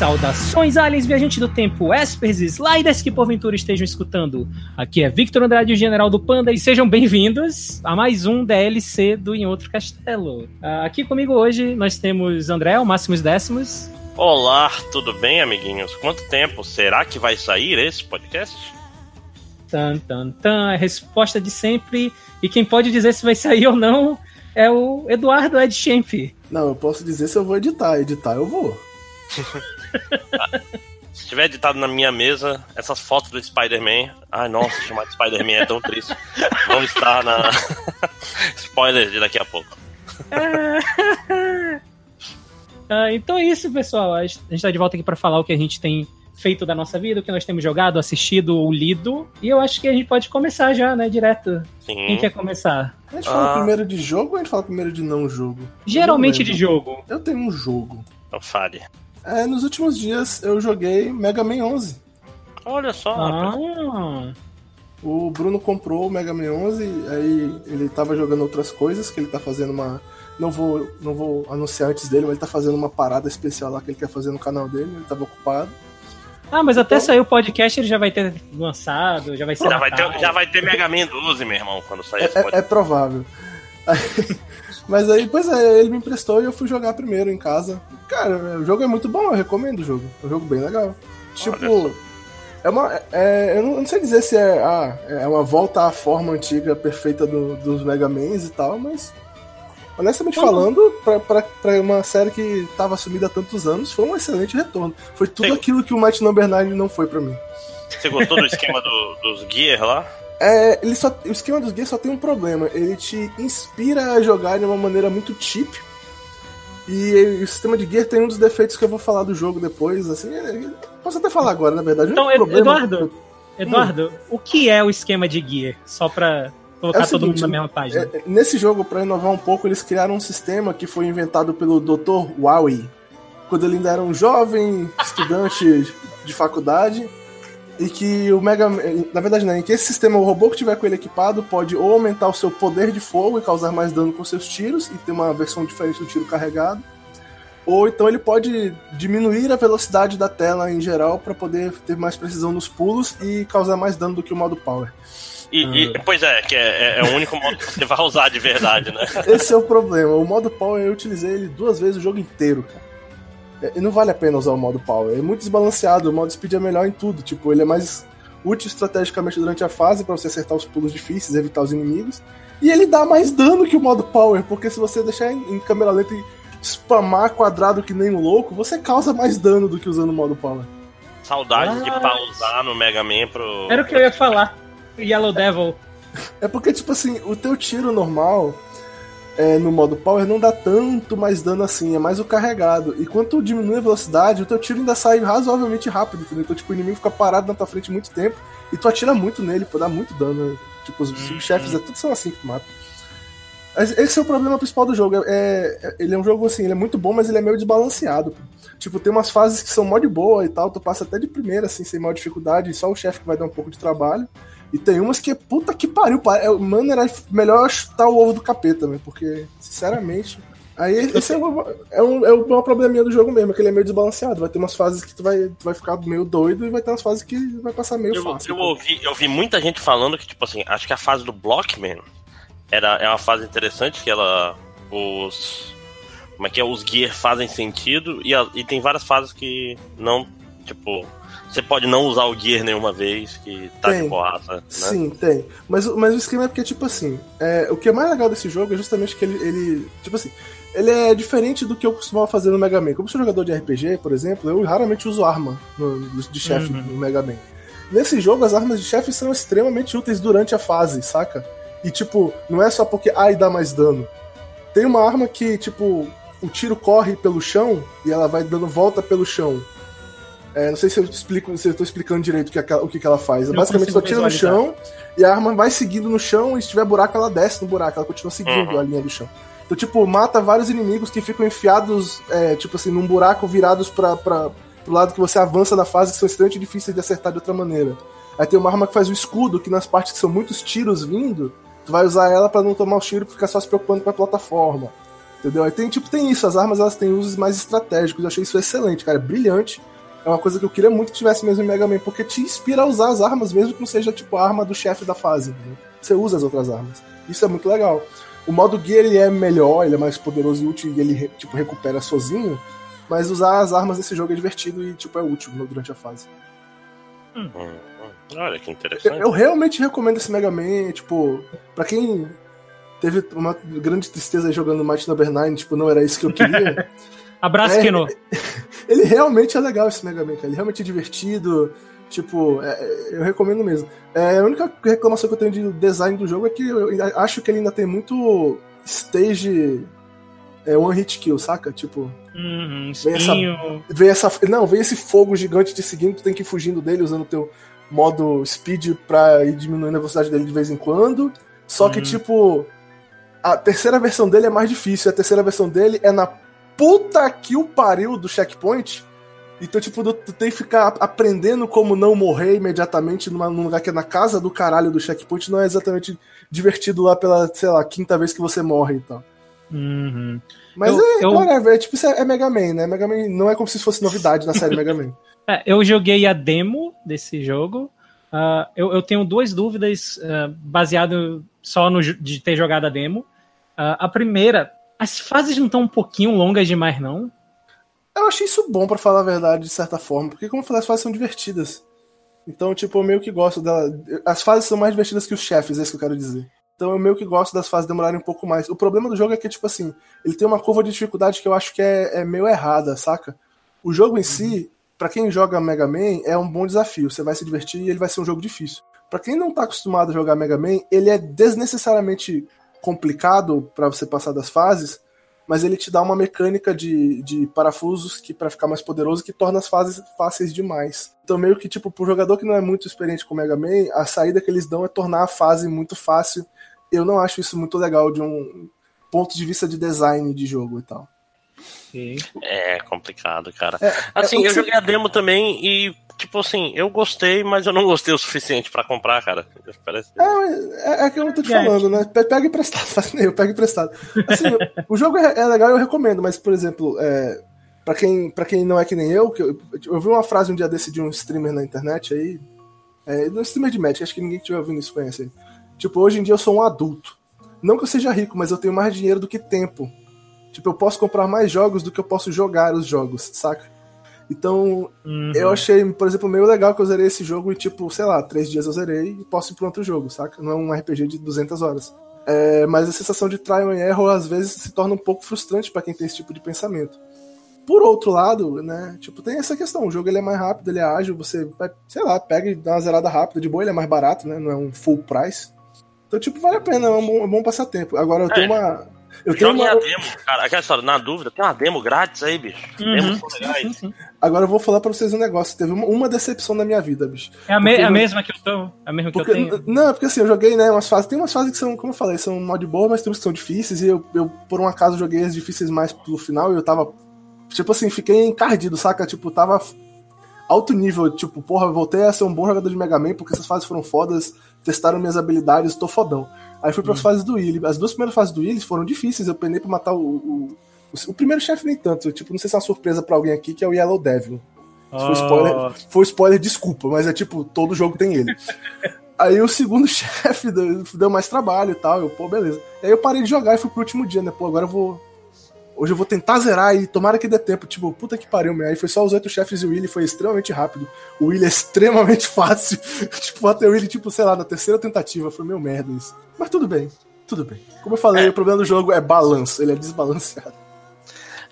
Saudações, aliens, viajantes do tempo, espers e sliders que porventura estejam escutando. Aqui é Victor Andrade, o General do Panda, e sejam bem-vindos a mais um DLC do Em Outro Castelo. Ah, aqui comigo hoje nós temos André, o Máximos Décimos. Olá, tudo bem, amiguinhos? Quanto tempo? Será que vai sair esse podcast? Tan, tan, tan, a resposta de sempre. E quem pode dizer se vai sair ou não é o Eduardo Ed Schemp. Não, eu posso dizer se eu vou editar. Editar eu vou. Se tiver editado na minha mesa, essas fotos do Spider-Man. Ai, nossa, chamar de Spider-Man é tão triste. Vão estar na. Spoiler de daqui a pouco. Ah, então é isso, pessoal. A gente está de volta aqui para falar o que a gente tem feito da nossa vida, o que nós temos jogado, assistido ou lido. E eu acho que a gente pode começar já, né? Direto. Sim. Quem quer começar? A gente fala Ah. primeiro de jogo ou a gente fala primeiro de não jogo? Geralmente Eu de não jogo. Eu tenho um jogo. Então fale. É, nos últimos dias eu joguei Mega Man 11. Olha só. Ah, O Bruno comprou o Mega Man 11, aí ele tava jogando outras coisas, que ele tá fazendo uma... Não vou, não vou anunciar antes dele, mas ele tá fazendo uma parada especial lá que ele quer fazer no canal dele, ele tava ocupado. Ah, mas até Então- sair o podcast ele já vai ter lançado, já vai ser Já vai, ter, já vai ter Mega Man 12, meu irmão, quando sair É, esse é- podcast. é provável. Aí- mas aí, pois é, ele me emprestou e eu fui jogar primeiro em casa. Cara, o jogo é muito bom, eu recomendo o jogo. É um jogo bem legal. Tipo, é uma. é- eu, não, sei dizer se é, ah, é uma volta à forma antiga perfeita do- dos Mega Mans e tal, mas. Honestamente Uhum. falando, pra, pra, pra uma série que tava sumida há tantos anos, foi um excelente retorno. Foi tudo Sim. aquilo que o Might Number 9 não foi pra mim. Você gostou do esquema do- dos Gear lá? É, ele só, o esquema dos gays só tem um problema. Ele te inspira a jogar de uma maneira muito cheap. E o sistema de gear tem um dos defeitos que eu vou falar do jogo depois. Assim, é- posso até falar agora, na verdade. Então, Eduardo, Eduardo, o que é o esquema de gear? Só pra colocar É o todo mundo seguinte, na mesma página. É, é, nesse jogo, pra inovar um pouco, eles criaram um sistema que foi inventado pelo Dr. Wowie, quando ele ainda era um jovem estudante de faculdade. E que o Mega Man- Na verdade, não, em que esse sistema, o robô que tiver com ele equipado pode ou aumentar o seu poder de fogo e causar mais dano com seus tiros, e ter uma versão diferente do tiro carregado. Ou então ele pode diminuir a velocidade da tela em geral para poder ter mais precisão nos pulos e causar mais dano do que o modo Power. E, e- pois é, que é, é- é o único modo que você vai usar de verdade, né? Esse é o problema. O modo Power eu utilizei ele duas vezes o jogo inteiro, cara. É, E não vale a pena usar o modo Power. É muito desbalanceado. O modo Speed é melhor em tudo. Tipo, ele é mais útil estrategicamente durante a fase pra você acertar os pulos difíceis, evitar os inimigos. E ele dá mais dano que o modo Power, porque se você deixar em, em câmera lenta e spamar quadrado que nem um louco, você causa mais dano do que usando o modo Power. Saudades de pausar no Mega Man pro. Era o que eu ia falar. Yellow Devil. É porque, tipo assim, o teu tiro normal é, no modo power não dá tanto mais dano assim, é mais o carregado. E quando tu diminui a velocidade, o teu tiro ainda sai razoavelmente rápido, entendeu? Então, tipo, o inimigo fica parado na tua frente muito tempo e tu atira muito nele, pô, dá muito dano. né? Tipo, os subchefes é tudo são assim que tu mata. Esse é o problema principal do jogo. É, é- ele é um jogo assim, ele é muito bom, mas ele é meio desbalanceado. pô. Tipo, tem umas fases que são mó de boa e tal, tu passa até de primeira, assim, sem maior dificuldade, só o chefe que vai dar um pouco de trabalho. E tem umas que, puta que pariu, pa- é, mano, era melhor chutar o ovo do capeta, né? Porque, sinceramente. Aí esse é uma, é, um, é uma probleminha do jogo mesmo, que ele é meio desbalanceado. Vai ter umas fases que tu vai, tu vai ficar meio doido e vai ter umas fases que vai passar meio Eu, fácil. eu ouvi, eu vi muita gente falando que, tipo assim, acho que a fase do Blockman era, é uma fase interessante, que ela. Os. Como é que é? Os gear fazem sentido e, a- e tem várias fases que não. Tipo. Você pode não usar o gear nenhuma vez, que tá Tem. de boaça, né? Sim, tem. Mas, o- mas o esquema é porque, tipo assim, é, o que é mais legal desse jogo é justamente que ele, ele. Tipo assim, ele é diferente do que eu costumava fazer no Mega Man. Como sou jogador de RPG, por exemplo, eu raramente uso arma no- de chefe Uhum. no Mega Man. Nesse jogo, as armas de chefe são extremamente úteis durante a fase, saca? E, tipo, não é só porque ai dá mais dano. Tem uma arma que, tipo, o tiro corre pelo chão e ela vai dando volta pelo chão. É, não sei se eu explico, se eu tô explicando direito o que, aquela- o que, ela faz. Não Basicamente, só tira no chão e a arma vai seguindo no chão e se tiver buraco, ela desce no buraco. Ela continua seguindo Uhum. a linha do chão. Então, tipo, mata vários inimigos que ficam enfiados, é, tipo assim, num buraco virados pra, pra, pro lado que você avança da fase, que são extremamente difíceis de acertar de outra maneira. Aí tem uma arma que faz o escudo, que nas partes que são muitos tiros vindo, tu vai usar ela pra não tomar o tiro e ficar só se preocupando com a plataforma. Entendeu? Aí tem, tipo, tem isso, as armas elas têm usos mais estratégicos. Eu achei isso excelente, cara. Brilhante. É uma coisa que eu queria muito que tivesse mesmo em Mega Man, porque te inspira a usar as armas, mesmo que não seja tipo a arma do chefe da fase. Né? Você usa as outras armas. Isso é muito legal. O modo guia ele é melhor, ele é mais poderoso e útil e ele tipo, recupera sozinho, mas usar as armas nesse jogo é divertido e tipo, é útil durante a fase. Hum, hum, hum. Olha que interessante. Eu, eu, realmente recomendo esse Mega Man, tipo, pra quem teve uma grande tristeza jogando Might Number 9, tipo, não era isso que eu queria. Abraço, é, Keno. Ele realmente é legal esse Mega Man, cara. Ele realmente é divertido. Tipo, é, é, eu recomendo mesmo. É, a única reclamação que eu tenho de design do jogo é que eu acho que ele ainda tem muito stage é, one hit kill, saca? Tipo. Uhum, vem, essa, vem essa. Não, vem esse fogo gigante te seguindo, tu tem que ir fugindo dele usando o teu modo speed pra ir diminuindo a velocidade dele de vez em quando. Só uhum. que, tipo. A terceira versão dele é mais difícil. A terceira versão dele é na puta que o pariu do checkpoint. Então, tipo, tu tem que ficar aprendendo como não morrer imediatamente numa, num lugar que é na casa do caralho do checkpoint. Não é exatamente divertido lá pela, sei lá, quinta vez que você morre e tal. Uhum. Mas eu, é, eu... whatever, é, tipo, isso é, é Mega Man, né? Mega Man não é como se fosse novidade na série Mega Man. É, eu joguei a demo desse jogo. Uh, eu, eu, tenho duas dúvidas uh, baseado só no de ter jogado a demo. Uh, a primeira, as fases não estão um pouquinho longas demais, não? Eu achei isso bom, para falar a verdade, de certa forma, porque, como eu falei, as fases são divertidas. Então, tipo, eu meio que gosto dela. As fases são mais divertidas que os chefes, é isso que eu quero dizer. Então, eu meio que gosto das fases demorarem um pouco mais. O problema do jogo é que, tipo assim, ele tem uma curva de dificuldade que eu acho que é, é meio errada, saca? O jogo em si, para quem joga Mega Man, é um bom desafio. Você vai se divertir e ele vai ser um jogo difícil. Para quem não tá acostumado a jogar Mega Man, ele é desnecessariamente complicado para você passar das fases, mas ele te dá uma mecânica de, de parafusos que para ficar mais poderoso que torna as fases fáceis demais. Então meio que tipo pro jogador que não é muito experiente com Mega Man, a saída que eles dão é tornar a fase muito fácil. Eu não acho isso muito legal de um ponto de vista de design de jogo e tal. É complicado, cara. É, assim, é, eu joguei a demo também e tipo assim, eu gostei, mas eu não gostei o suficiente para comprar, cara. Parece... É, é, é que eu tô te falando, né? Pega emprestado, faz eu, pega emprestado. Assim, o jogo é, é, legal, eu recomendo, mas, por exemplo, é, para quem, pra quem não é que nem eu, que eu, eu vi uma frase um dia desse de um streamer na internet aí, é, um streamer de Magic, acho que ninguém que estiver ouvindo isso conhece aí. Tipo, hoje em dia eu sou um adulto. Não que eu seja rico, mas eu tenho mais dinheiro do que tempo. Tipo, eu posso comprar mais jogos do que eu posso jogar os jogos, saca? Então, uhum. eu achei, por exemplo, meio legal que eu zerei esse jogo e, tipo, sei lá, três dias eu zerei e posso ir pro outro jogo, saca? Não é um RPG de 200 horas. É, mas a sensação de trial and error às vezes se torna um pouco frustrante para quem tem esse tipo de pensamento. Por outro lado, né, tipo, tem essa questão, o jogo ele é mais rápido, ele é ágil, você vai, sei lá, pega e dá uma zerada rápida, de boa ele é mais barato, né, não é um full price. Então, tipo, vale a pena, é um bom, é um bom passatempo. Agora, eu é. tenho uma eu tenho uma... a demo, cara. Aquela história, na dúvida, tem uma demo grátis aí, bicho. Uhum. Demos legais. Agora eu vou falar pra vocês um negócio. Teve uma, uma decepção na minha vida, bicho. É a, me a mesma que eu tô. É a mesma porque, que eu tenho. Não, é porque assim, eu joguei, né, umas fases. Tem umas fases que são, como eu falei, são mod boa, mas tem umas que são difíceis. E eu, eu, por um acaso, joguei as difíceis mais pelo final e eu tava. Tipo assim, fiquei encardido, saca? Tipo, tava alto nível. Tipo, porra, voltei a ser um bom jogador de Mega Man porque essas fases foram fodas, testaram minhas habilidades, tô fodão. Aí fui para as hum. fases do Willy. As duas primeiras fases do Willy foram difíceis. Eu penei para matar o, o, o, o primeiro chefe nem tanto. Tipo, não sei se é uma surpresa para alguém aqui que é o Yellow Devil. Oh. Foi spoiler, foi spoiler, desculpa, mas é tipo, todo jogo tem ele. Aí o segundo chefe deu, deu, mais trabalho e tal. Eu, pô, beleza. Aí eu parei de jogar e fui pro último dia, né? Pô, agora eu vou Hoje eu vou tentar zerar e tomara que dê tempo. Tipo, puta que pariu, meu. Aí foi só os oito chefes e o Willy foi extremamente rápido. O Willy é extremamente fácil. tipo, até o Willy, tipo, sei lá, na terceira tentativa. Foi meio merda isso. Mas tudo bem, tudo bem. Como eu falei, é. o problema do jogo é balanço. Ele é desbalanceado.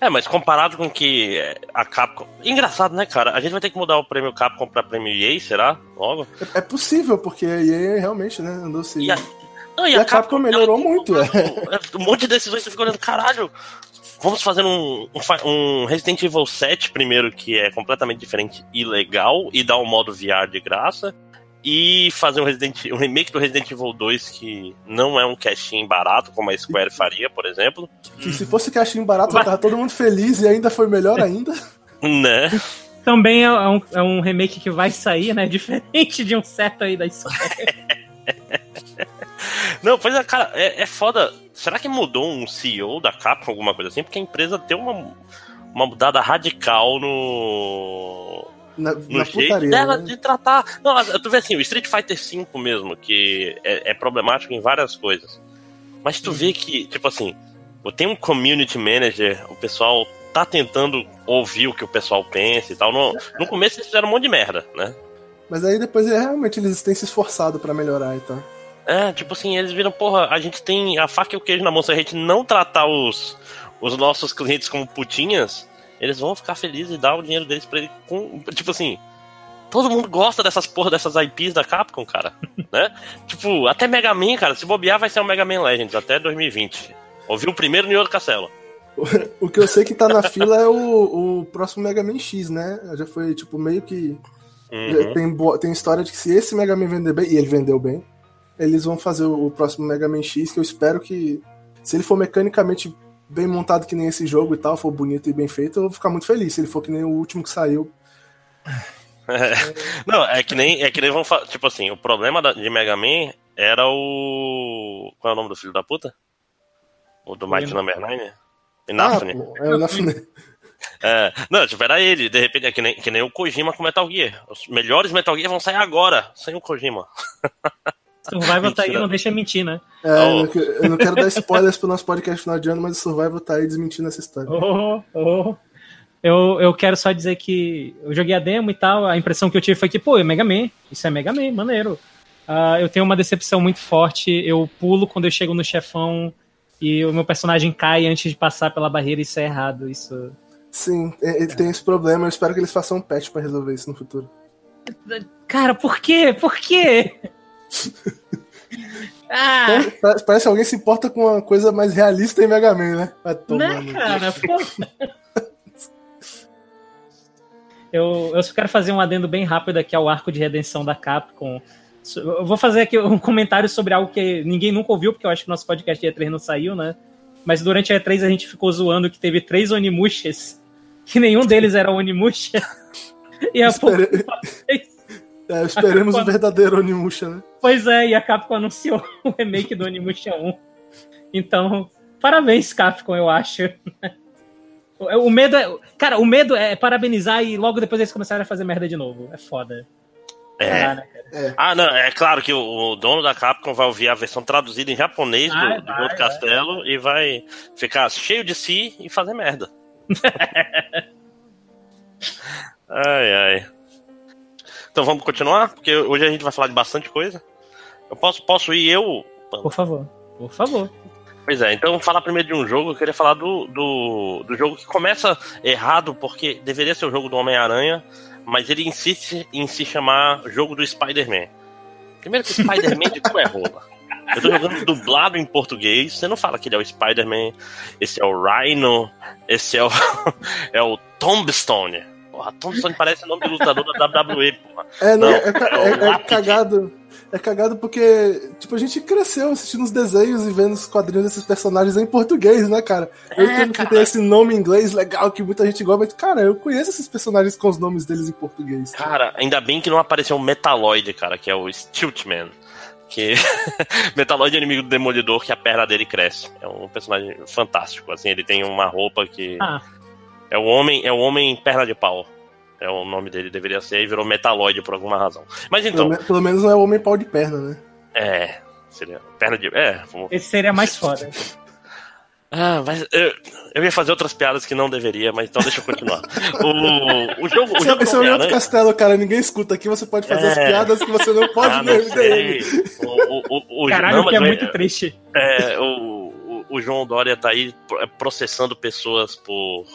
É, mas comparado com que a Capcom. Engraçado, né, cara? A gente vai ter que mudar o prêmio Capcom pra prêmio EA, será? Logo? É, é possível, porque a EA realmente, né, andou se. E a, não, e, e a, a, Capcom, Capcom melhorou muito. É. Um monte de decisões você fica olhando, caralho, Vamos fazer um, um, um, Resident Evil 7 primeiro, que é completamente diferente e legal, e dar um modo VR de graça. E fazer um, Resident, um remake do Resident Evil 2 que não é um cashinho barato, como a Square faria, por exemplo. Que se fosse cashinho barato, Mas... tava todo mundo feliz e ainda foi melhor ainda. né? Também é um, é um remake que vai sair, né? Diferente de um certo aí da Square. Não, pois é, cara, é, é foda. Será que mudou um CEO da Capcom, alguma coisa assim? Porque a empresa deu uma, uma mudada radical no. Na, no na putaria. dela né? de tratar. Não, tu vê assim, o Street Fighter V mesmo, que é, é problemático em várias coisas. Mas tu vê que, tipo assim, tem um community manager, o pessoal tá tentando ouvir o que o pessoal pensa e tal. No, no começo eles fizeram um monte de merda, né? Mas aí depois é, realmente eles têm se esforçado pra melhorar e tal. É, tipo assim, eles viram, porra, a gente tem a faca e o queijo na mão. Se a gente não tratar os, os nossos clientes como putinhas, eles vão ficar felizes e dar o dinheiro deles pra ele com. Tipo assim. Todo mundo gosta dessas porra dessas IPs da Capcom, cara. né? Tipo, até Mega Man, cara. Se bobear, vai ser um Mega Man Legends até 2020. Ouviu o primeiro no outro castelo. O que eu sei que tá na fila é o, o próximo Mega Man X, né? Já foi, tipo, meio que. Uhum. Tem, tem história de que se esse Mega Man vender bem, e ele vendeu bem, eles vão fazer o, o próximo Mega Man X, que eu espero que. Se ele for mecanicamente bem montado que nem esse jogo e tal, for bonito e bem feito, eu vou ficar muito feliz. Se ele for que nem o último que saiu. Não, é que nem, é que nem vão Tipo assim, o problema da- de Mega Man era o. Qual é o nome do filho da puta? O do Mighty. Number 9? Ah, Inafune. pô, é o Inafune. É, não, tipo, era ele, de repente, é que nem, que nem o Kojima com Metal Gear. Os melhores Metal Gear vão sair agora, sem o Kojima. Survival tá aí, não deixa mentir, né? É, Oh. eu, não quero dar spoilers pro nosso podcast final de ano, mas o Survival tá aí desmentindo essa história. Oh, oh. Eu, eu quero só dizer que eu joguei a demo e tal, a impressão que eu tive foi que, pô, é Mega Man, isso é Mega Man, maneiro. Ah, eu tenho uma decepção muito forte, eu pulo quando eu chego no chefão e o meu personagem cai antes de passar pela barreira, isso é errado, isso... Sim, é- ele tem esse problema, eu espero que eles façam um patch pra resolver isso no futuro. Cara, por quê? Por quê? Ah, Parece parece que alguém se importa com uma coisa mais realista em Mega Man, né? Né, no- cara? Pô. Eu, eu só quero fazer um adendo bem rápido aqui ao arco de redenção da Capcom. Eu vou fazer aqui um comentário sobre algo que ninguém nunca ouviu, porque eu acho que o nosso podcast de E3 não saiu, né? Mas durante a E3 a gente ficou zoando que teve três Onimushas, que nenhum deles era Onimusha. E a pouco, É, esperemos o verdadeiro Onimusha, né? Pois é, e a Capcom anunciou o remake do Onimusha 1. Então, parabéns, Capcom, eu acho. O medo é. Cara, o medo é parabenizar e logo depois eles começarem a fazer merda de novo. É foda. É. Não dá, né, cara? Ah, não, é claro que o, o dono da Capcom vai ouvir a versão traduzida em japonês do, Vai, do vai, outro vai. castelo e vai ficar cheio de si e fazer merda. ai, ai. Então vamos continuar? Porque hoje a gente vai falar de bastante coisa. Eu posso, posso ir eu? Por favor. Por favor. Pois é, então vamos falar primeiro de um jogo. Eu queria falar do, do, do jogo que começa errado, porque deveria ser o jogo do Homem-Aranha, mas ele insiste em se chamar jogo do Spider-Man. Primeiro que o Spider-Man de cu é rola. Eu tô jogando dublado em português, você não fala que ele é o Spider-Man, esse é o Rhino, esse é o, é o Tombstone. Porra, Tombstone parece o nome do lutador da WWE, porra. É, não, Não, é, é o é- é lápide. cagado. É cagado porque, tipo, a gente cresceu assistindo os desenhos e vendo os quadrinhos desses personagens em português, né, cara? Eu É, entendo cara. que tem esse nome em inglês legal que muita gente gosta, mas, cara, eu conheço esses personagens com os nomes deles em português. Cara, ainda bem que não apareceu o Metaloid, cara, que é o Stiltman. Que Metaloid é inimigo do Demolidor, que a perna dele cresce. É um personagem fantástico, assim, ele tem uma roupa que Ah, é o homem, é o homem perna de pau. É o nome dele deveria ser e virou Metaloid por alguma razão. Mas Pelo, então, me- pelo menos não é o homem pau de perna, né? é, seria perna de, é, vamos- esse seria mais foda. Ah, mas eu, eu ia fazer outras piadas que não deveria, mas então deixa eu continuar. O, o jogo, o Esse, jogo esse do é o outro Homem-Aranha- castelo, cara. Ninguém escuta aqui. Você pode fazer as É. piadas que você não pode Ah, no não MDM. sei. O, o, o, o, Caralho, não, que é muito triste. É, o, o, o João Dória tá aí pro- processando pessoas por,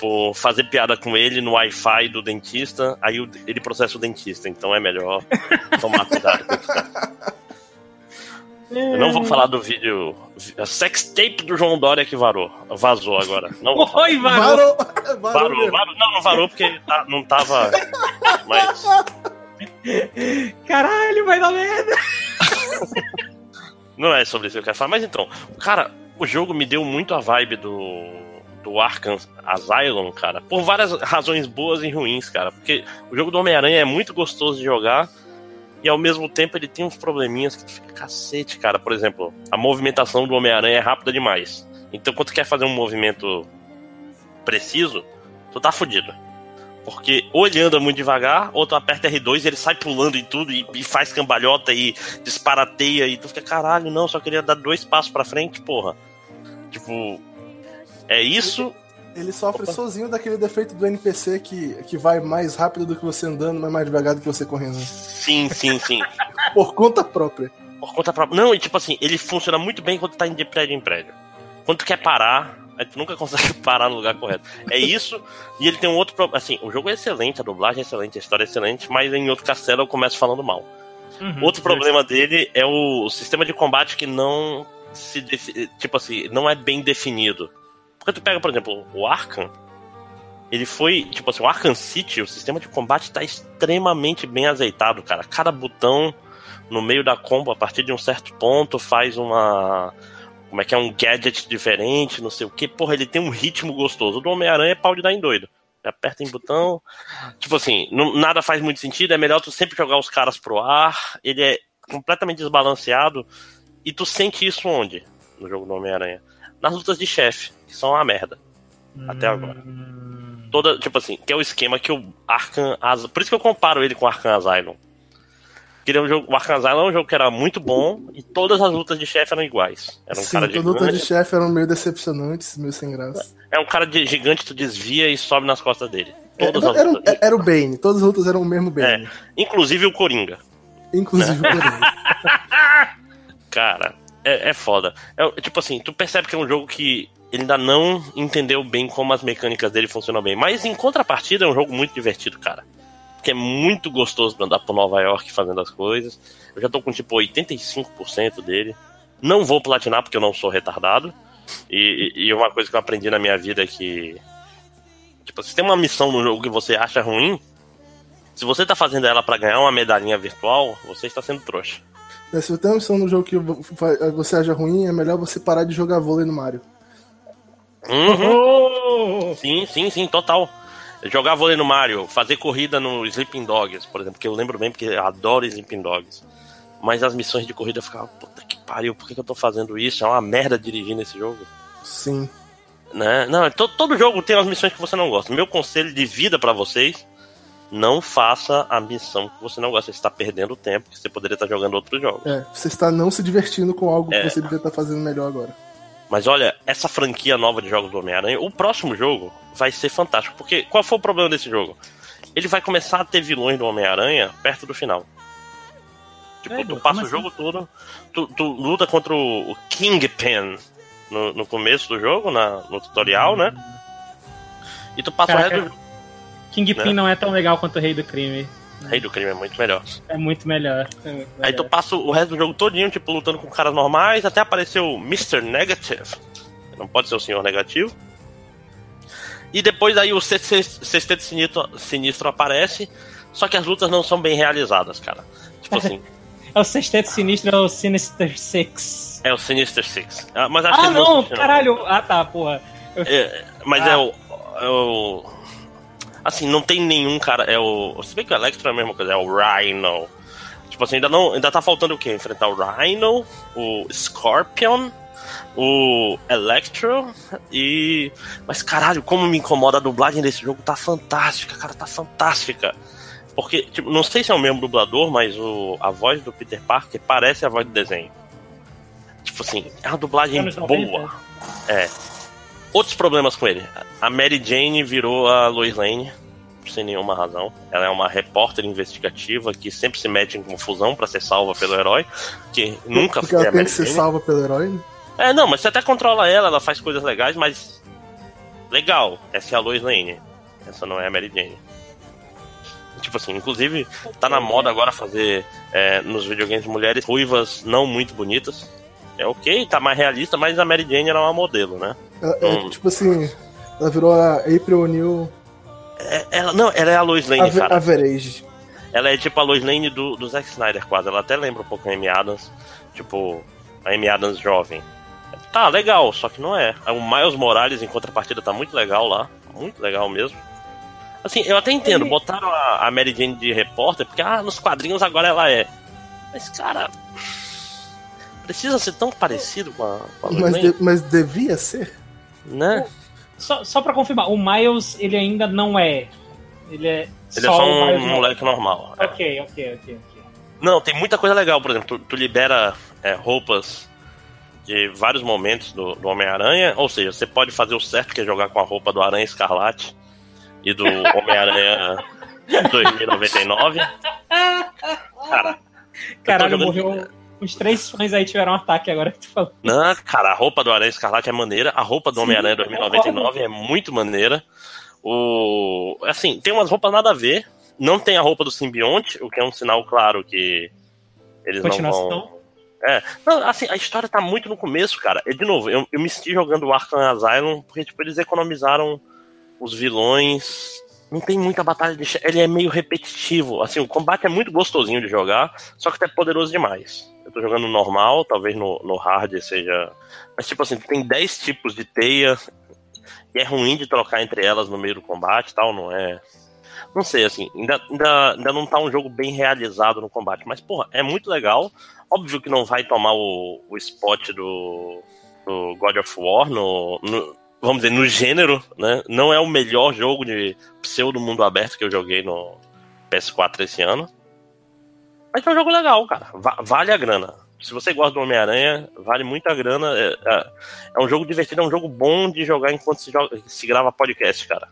por fazer piada com ele no Wi-Fi do dentista, aí ele processa o dentista, então é melhor tomar cuidado com isso. Eu não vou falar do vídeo. A sex tape do João Dória que varou. Vazou agora. Não vou falar. Oi, varou. Varou, varou, varou. Não, não varou porque tá- não tava. Mas. Caralho, vai dar merda. Não é sobre isso que eu quero falar. Mas então, cara, o jogo me deu muito a vibe do, do Arkham Asylum, cara. Por várias razões boas e ruins, cara. Porque o jogo do Homem-Aranha é muito gostoso de jogar. E ao mesmo tempo ele tem uns probleminhas que tu fica cacete, cara. Por exemplo, a movimentação do Homem-Aranha é rápida demais. Então quando tu quer fazer um movimento preciso, tu tá fudido. Porque ou ele anda muito devagar, ou tu aperta R2 e ele sai pulando e tudo, e, e faz cambalhota e disparateia, e tu fica, caralho, não, só queria dar dois passos pra frente, porra. Tipo, é isso. Ele sofre Opa. sozinho daquele defeito do NPC que, que vai mais rápido do que você andando, mas mais devagar do que você correndo. Sim, sim, sim. Por conta própria. Por conta própria. Não, e tipo assim, ele funciona muito bem quando tá indo de prédio em prédio. Quando tu quer parar, a gente nunca consegue parar no lugar correto. É isso, e ele tem um outro problema. Assim, o jogo é excelente, a dublagem é excelente, a história é excelente, mas em outro castelo eu começo falando mal. Uhum, outro problema dele é o sistema de combate que não se. Tipo assim, não é bem definido. Porque tu pega, por exemplo, o Arkham. Ele foi, tipo assim, o Arkham City, o sistema de combate tá extremamente bem azeitado, cara. Cada botão no meio da combo, a partir de um certo ponto, faz uma como é que é um gadget diferente, não sei o que. Porra, ele tem um ritmo gostoso. O do Homem-Aranha é pau de dar em doido. Aperta em botão. Tipo assim, não, nada faz muito sentido. É melhor tu sempre jogar os caras pro ar. Ele é completamente desbalanceado. E tu sente isso onde? No jogo do Homem-Aranha? Nas lutas de chefe, que são uma merda. Até agora. Toda, tipo assim, que é o esquema que o Arkham Asylum. Por isso que eu comparo ele com o Arkham Asylum. Que é um jogo, o Arkham Asylum é um jogo que era muito bom e todas as lutas de chefe eram iguais. Era um Sim, cara todas as lutas de chefe eram meio decepcionantes, meio sem graça. É um cara de gigante, tu desvia e sobe nas costas dele. É, todas é, as lutas. Era, era, o Bane, todas as lutas eram o mesmo Bane. É, inclusive o Coringa. Inclusive o Coringa. cara, é, é foda. É, tipo assim, tu percebe que é um jogo que ele ainda não entendeu bem como as mecânicas dele funcionam bem. Mas em contrapartida é um jogo muito divertido, cara que é muito gostoso pra andar por Nova York fazendo as coisas. Eu já tô com tipo 85% dele. Não vou platinar porque eu não sou retardado. E, e, uma coisa que eu aprendi na minha vida é que. Tipo, se tem uma missão no jogo que você acha ruim, se você tá fazendo ela para ganhar uma medalhinha virtual, você está sendo trouxa. É, se tem uma missão no jogo que você acha ruim, é melhor você parar de jogar vôlei no Mario. Uhum. Oh! Sim, sim, sim, total. Jogar vôlei no Mario, fazer corrida no Sleeping Dogs, por exemplo, que eu lembro bem porque eu adoro Sleeping Dogs. Mas as missões de corrida eu ficava, puta que pariu, por que, eu tô fazendo isso? É uma merda dirigir nesse jogo. Sim. Né? Não, todo, todo jogo tem as missões que você não gosta. Meu conselho de vida para vocês não faça a missão que você não gosta. Você está perdendo tempo, que você poderia estar jogando outros jogos. É, você está não se divertindo com algo é. que você deveria estar fazendo melhor agora. Mas olha, essa franquia nova de jogos do Homem-Aranha, o próximo jogo vai ser fantástico. Porque qual foi o problema desse jogo? Ele vai começar a ter vilões do Homem-Aranha perto do final. Tipo, é, tu passa o assim? jogo todo, tu, tu, luta contra o Kingpin no, no começo do jogo, na, no tutorial, né? E tu passa Caraca, o resto do Kingpin né? não é tão legal quanto o Rei do Crime. Rei do Crime é muito melhor. É muito melhor. É muito Aí tu passa o resto do jogo todinho, tipo, lutando com caras normais, até apareceu o Mr. Negative. Não pode ser o Senhor Negativo. E depois aí o Sexteto Sinistro, Sinistro aparece, só que as lutas não são bem realizadas, cara. Tipo assim. é o Sexteto Sinistro, é o Sinister Six. É o Sinister Six. Ah, mas acho ah que não, caralho. Ah, tá, porra. É, mas ah. é, o, é o. Assim, não tem nenhum cara. É o. Se bem que o Electro é a mesma coisa, é o Rhino. Tipo assim, ainda, não, ainda tá faltando o quê? Enfrentar o Rhino, o Scorpion o Electro e. Mas caralho, como me incomoda a dublagem desse jogo, tá fantástica, cara, tá fantástica. Porque, tipo, não sei se é o mesmo dublador, mas o, a voz do Peter Parker parece a voz do desenho. Tipo assim, é uma dublagem boa. É. Outros problemas com ele. A Mary Jane virou a Lois Lane sem nenhuma razão. Ela é uma repórter investigativa que sempre se mete em confusão para ser salva pelo herói, que nunca Porque foi ela tem que ser salva pelo herói? É, não, mas você até controla ela, ela faz coisas legais, mas. Legal, essa é a Lois Lane. Essa não é a Mary Jane. Tipo assim, inclusive, tá na moda agora fazer é, nos videogames mulheres ruivas não muito bonitas. É ok, tá mais realista, mas a Mary Jane era uma modelo, né? Ela, é, hum. Tipo assim, ela virou a April O'Neil. É, ela, não, ela é a Lois Lane, a, cara. Average. Ela é tipo a Lois Lane do, do Zack Snyder, quase. Ela até lembra um pouco a Amy Adams. Tipo, a Amy Adams jovem. Tá, legal, só que não é. O Miles Morales em contrapartida tá muito legal lá. Muito legal mesmo. Assim, eu até entendo, Ele... botaram a, a Mary Jane de repórter, porque ah, nos quadrinhos agora ela é. Mas, cara. Precisa ser tão parecido com a. Com a mas, de, mas devia ser? Né? Só, só pra confirmar, o Miles, ele ainda não é Ele é Ele é só um moleque normal. É. Ok, ok, ok, ok. Não, tem muita coisa legal, por exemplo, tu, tu libera é, roupas de vários momentos do, do Homem-Aranha, ou seja, você pode fazer o certo que é jogar com a roupa do Aranha Escarlate e do Homem-Aranha 2099. Cara, Caralho, jogando- morreu. Uns três fãs aí tiveram um ataque agora que tu falou. Não, cara, a roupa do Aranha Escarlate é maneira, a roupa do Homem-Aranha eu 2099 é muito maneira. O assim, tem umas roupas nada a ver. Não tem a roupa do simbionte, o que é um sinal claro que eles não vão. É, não, assim, a história tá muito no começo, cara. E, de novo, eu, eu me senti jogando o Arkham Asylum porque, tipo, eles economizaram os vilões. Não tem muita batalha de chefe. Ele é meio repetitivo. Assim, o combate é muito gostosinho de jogar, só que é poderoso demais. Eu tô jogando no normal, talvez no, no hard seja. Mas, tipo assim, tem 10 tipos de teia. E é ruim de trocar entre elas no meio do combate tal, não é? Não sei, assim, ainda, ainda, ainda não tá um jogo bem realizado no combate. Mas, porra, é muito legal. Óbvio que não vai tomar o, o spot do, do God of War no, no- vamos dizer, no gênero, né? Não é o melhor jogo de pseudo mundo aberto que eu joguei no PS4 esse ano. Mas é um jogo legal, cara. Va- vale a grana. Se você gosta do Homem-Aranha, vale muito a grana. É, é- é um jogo divertido, é um jogo bom de jogar enquanto se, joga- se grava podcast, cara.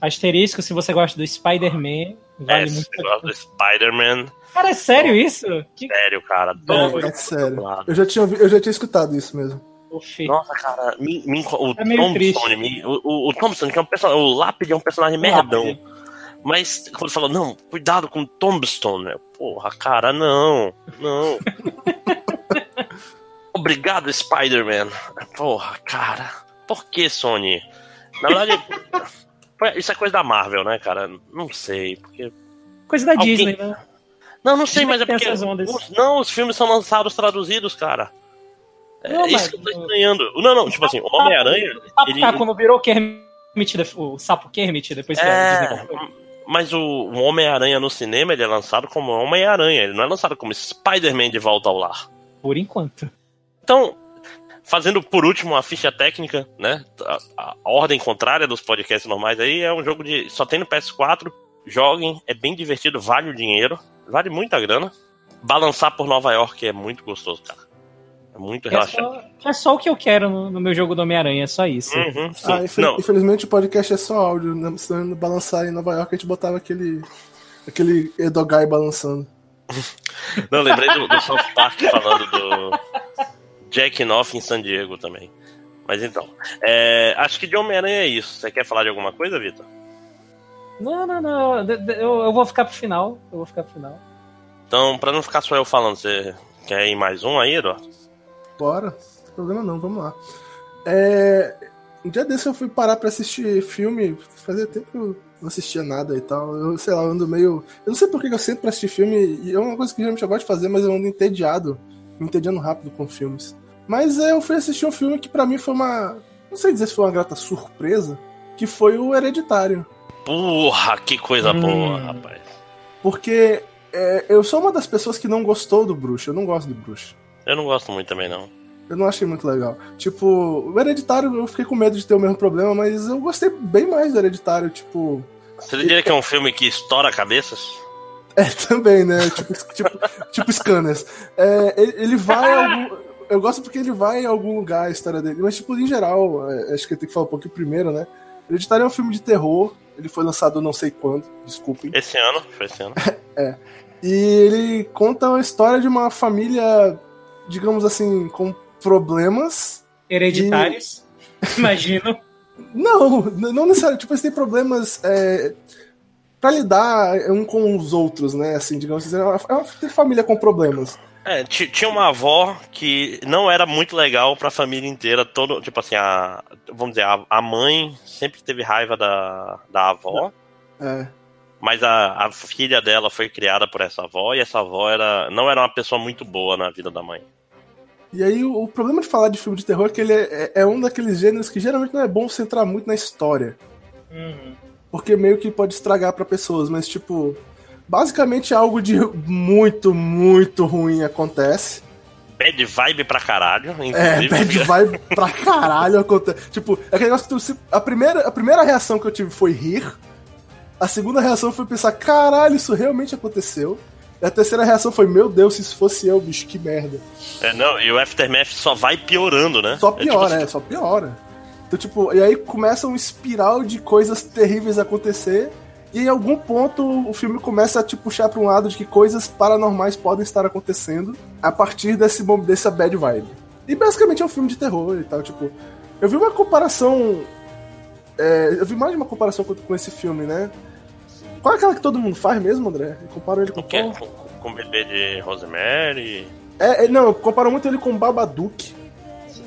Asterisco, se você gosta do Spider-Man, vale é, se muito. você gosta do Spider-Man, Cara, é sério isso? Que sério, cara. Não, É jogo sério. Eu já tinha, eu já tinha escutado isso mesmo. Oxi. Nossa, cara, me, me, o É Thompson, me- o, o, o Thompson, que é um personagem, o Lápide é um personagem merdão. Lápide. Mas quando falou, não, cuidado com o Tombstone, né? Porra, cara, não, não. Obrigado, Spider-Man. Porra, cara, por que, Sony? Na verdade, isso é coisa da Marvel, né, cara? Não sei, porque... Coisa da Alguém- Disney, né? Não, não sei, mas é porque... os- não, os filmes são lançados traduzidos, cara. É Não, isso mas- que eu tô estranhando. Não, não, tipo assim, o Homem-Aranha... O sapo ele- tá quando virou Kermit, o sapo Kermit, depois que É, mas o, o Homem-Aranha no cinema ele é lançado como Homem-Aranha, ele não é lançado como Spider-Man de volta ao lar. Por enquanto. Então, fazendo por último a ficha técnica, né? A, a ordem contrária dos podcasts normais aí é um jogo de. Só tem no PS4, joguem, é bem divertido, vale o dinheiro, vale muita grana. Balançar por Nova York é muito gostoso, cara. É muito É relaxante. só, é só o que eu quero no, no meu jogo do Homem-Aranha, é só isso. Uhum. Ah, infel- Não, infelizmente o podcast é só áudio. né? Se não balançar em Nova York, a gente botava aquele. aquele Edogai balançando. Não, lembrei do, do South Park falando do Jack Knopf em San Diego também. Mas então, é, acho que de Homem-Aranha é isso. Você quer falar de alguma coisa, Vitor? Não, não, não. Eu, eu vou ficar pro final. Eu vou ficar pro final. Então, pra não ficar só eu falando, você quer ir mais um aí, Eduardo? Bora, não tem problema não, vamos lá. É, Um dia desse eu fui parar pra assistir filme, fazia tempo que eu não assistia nada e tal. Eu, sei lá, eu ando meio. Eu não sei por que eu sento pra assistir filme, e é uma coisa que geralmente eu gosto de fazer, mas eu ando entediado, me entediando rápido com filmes. Mas é, eu fui assistir um filme que pra mim foi uma. Não sei dizer se foi uma grata surpresa, que foi o Hereditário. Porra, que coisa Hum. boa, rapaz. Porque é, eu sou uma das pessoas que não gostou do Bruxo, eu não gosto do Bruxo. Eu não gosto muito também, não. Eu não achei muito legal. Tipo, o Hereditário eu fiquei com medo de ter o mesmo problema, mas eu gostei bem mais do Hereditário, tipo. Você diria que é um filme que estoura cabeças? É, também, né? Tipo, tipo, tipo Scanners. É, ele, vai algum. Eu gosto porque ele vai em algum lugar a história dele. Mas, tipo, em geral, é, acho que eu tenho que falar um pouquinho primeiro, né? Hereditário é um filme de terror. Ele foi lançado não sei quando, desculpem. Esse ano, foi esse ano. E ele conta a história de uma família, digamos assim, com problemas. Hereditários. Imagino. Não, não necessariamente. Tipo, eles têm problemas é, para lidar um com os outros, né? Assim, digamos assim. É uma, é uma família com problemas. É, ti- tinha uma avó que não era muito legal pra família inteira. Todo, tipo assim, a, vamos dizer, a, a mãe sempre teve raiva da, da avó. É. Mas a, a filha dela foi criada por essa avó e essa avó era, não era uma pessoa muito boa na vida da mãe. E aí, o, o problema de falar de filme de terror é que ele é, é- é um daqueles gêneros que geralmente não é bom você entrar muito na história. Uhum. Porque meio que pode estragar pra pessoas, mas, tipo. Basicamente, algo de muito, muito ruim acontece. Bad vibe pra caralho, É, inclusive. bad vibe pra caralho acontece. Tipo, é aquele negócio que tu, se- a, primeira, a primeira reação que eu tive foi rir. A segunda reação foi pensar, caralho, isso realmente aconteceu. E a terceira reação foi, meu Deus, se isso fosse eu, bicho, que merda. É, não, e o Aftermath só vai piorando, né? Só piora, é, tipo, é só piora. Então, tipo, e aí começa um espiral de coisas terríveis acontecer. E em algum ponto o filme começa a te puxar pra um lado de que coisas paranormais podem estar acontecendo a partir desse, dessa bad vibe. E basicamente é um filme de terror e tal, tipo. Eu vi uma comparação. É, eu vi mais de uma comparação com, com esse filme, né? Qual é aquela que todo mundo faz mesmo, André? Compara ele com o quê? Com, com o bebê de Rosemary? É, é, não, eu comparo muito ele com Babadook.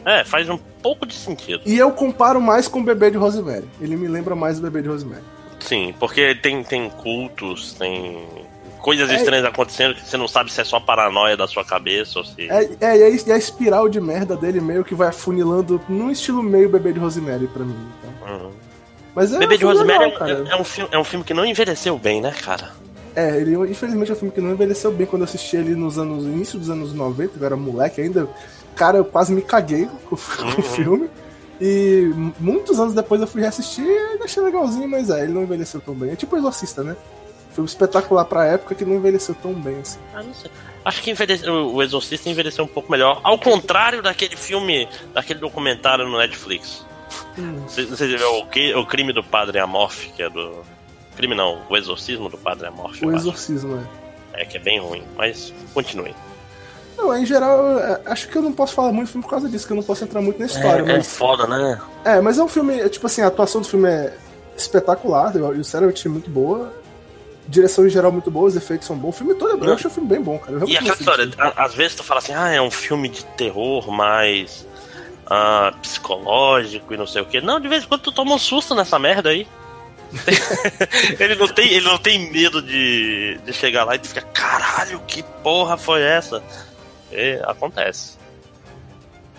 É, faz um pouco de sentido. E eu comparo mais com o bebê de Rosemary. Ele me lembra mais do bebê de Rosemary. Sim, porque tem, tem cultos, tem coisas é, estranhas acontecendo que você não sabe se é só paranoia da sua cabeça ou se. É, é e a espiral de merda dele meio que vai afunilando num estilo meio bebê de Rosemary pra mim. Então. Uhum. Mas é Bebê de Rosemary legal, é, é, um filme, é um filme que não envelheceu bem, né, cara? É, ele infelizmente é um filme que não envelheceu bem quando eu assisti ele nos anos. início dos anos 90, eu era moleque ainda. Cara, eu quase me caguei com, com uhum. o filme. E muitos anos depois eu fui reassistir e achei legalzinho, mas é, ele não envelheceu tão bem. É tipo o Exorcista, né? Foi um espetacular pra época que não envelheceu tão bem assim. Ah, não sei. Acho que o Exorcista envelheceu um pouco melhor. Ao contrário daquele filme, daquele documentário no Netflix. Você, você viu o, o crime do padre Amorf, que é do. Crime não, o exorcismo do padre Amorf. O exorcismo, é. É, que é bem ruim, mas continue. Não, em geral, é, acho que eu não posso falar muito do filme por causa disso, que eu não posso entrar muito na história. É, é mas... é foda, né? É, mas é um filme, é, tipo assim, a atuação do filme é espetacular, eu, sinceramente, muito boa. Direção em geral muito boa, os efeitos são bons. O filme todo é bom, eu acho o filme bem bom, cara. e aquela história, às vezes tu fala assim, ah, é um filme de terror, mas ah, psicológico e não sei o que. Não, de vez em quando tu toma um susto nessa merda aí. ele, não tem, ele não tem medo de, de chegar lá e ficar, caralho, que porra foi essa? E acontece.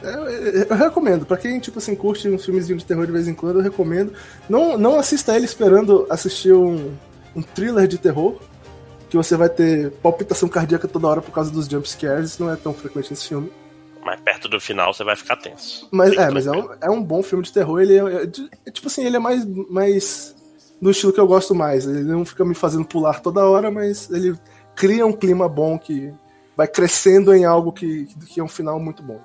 É, eu, recomendo, pra quem tipo assim, curte um filmezinho de terror de vez em quando, eu recomendo. Não, não assista ele esperando assistir um, um thriller de terror, que você vai ter palpitação cardíaca toda hora por causa dos jump scares, isso não é tão frequente nesse filme. Mas perto do final você vai ficar tenso. Mas, é, mas é um, é um bom filme de terror. Ele é, é, é, tipo assim, ele é mais, mais no estilo que eu gosto mais. Ele não fica me fazendo pular toda hora, mas ele cria um clima bom que vai crescendo em algo que, que é um final muito bom.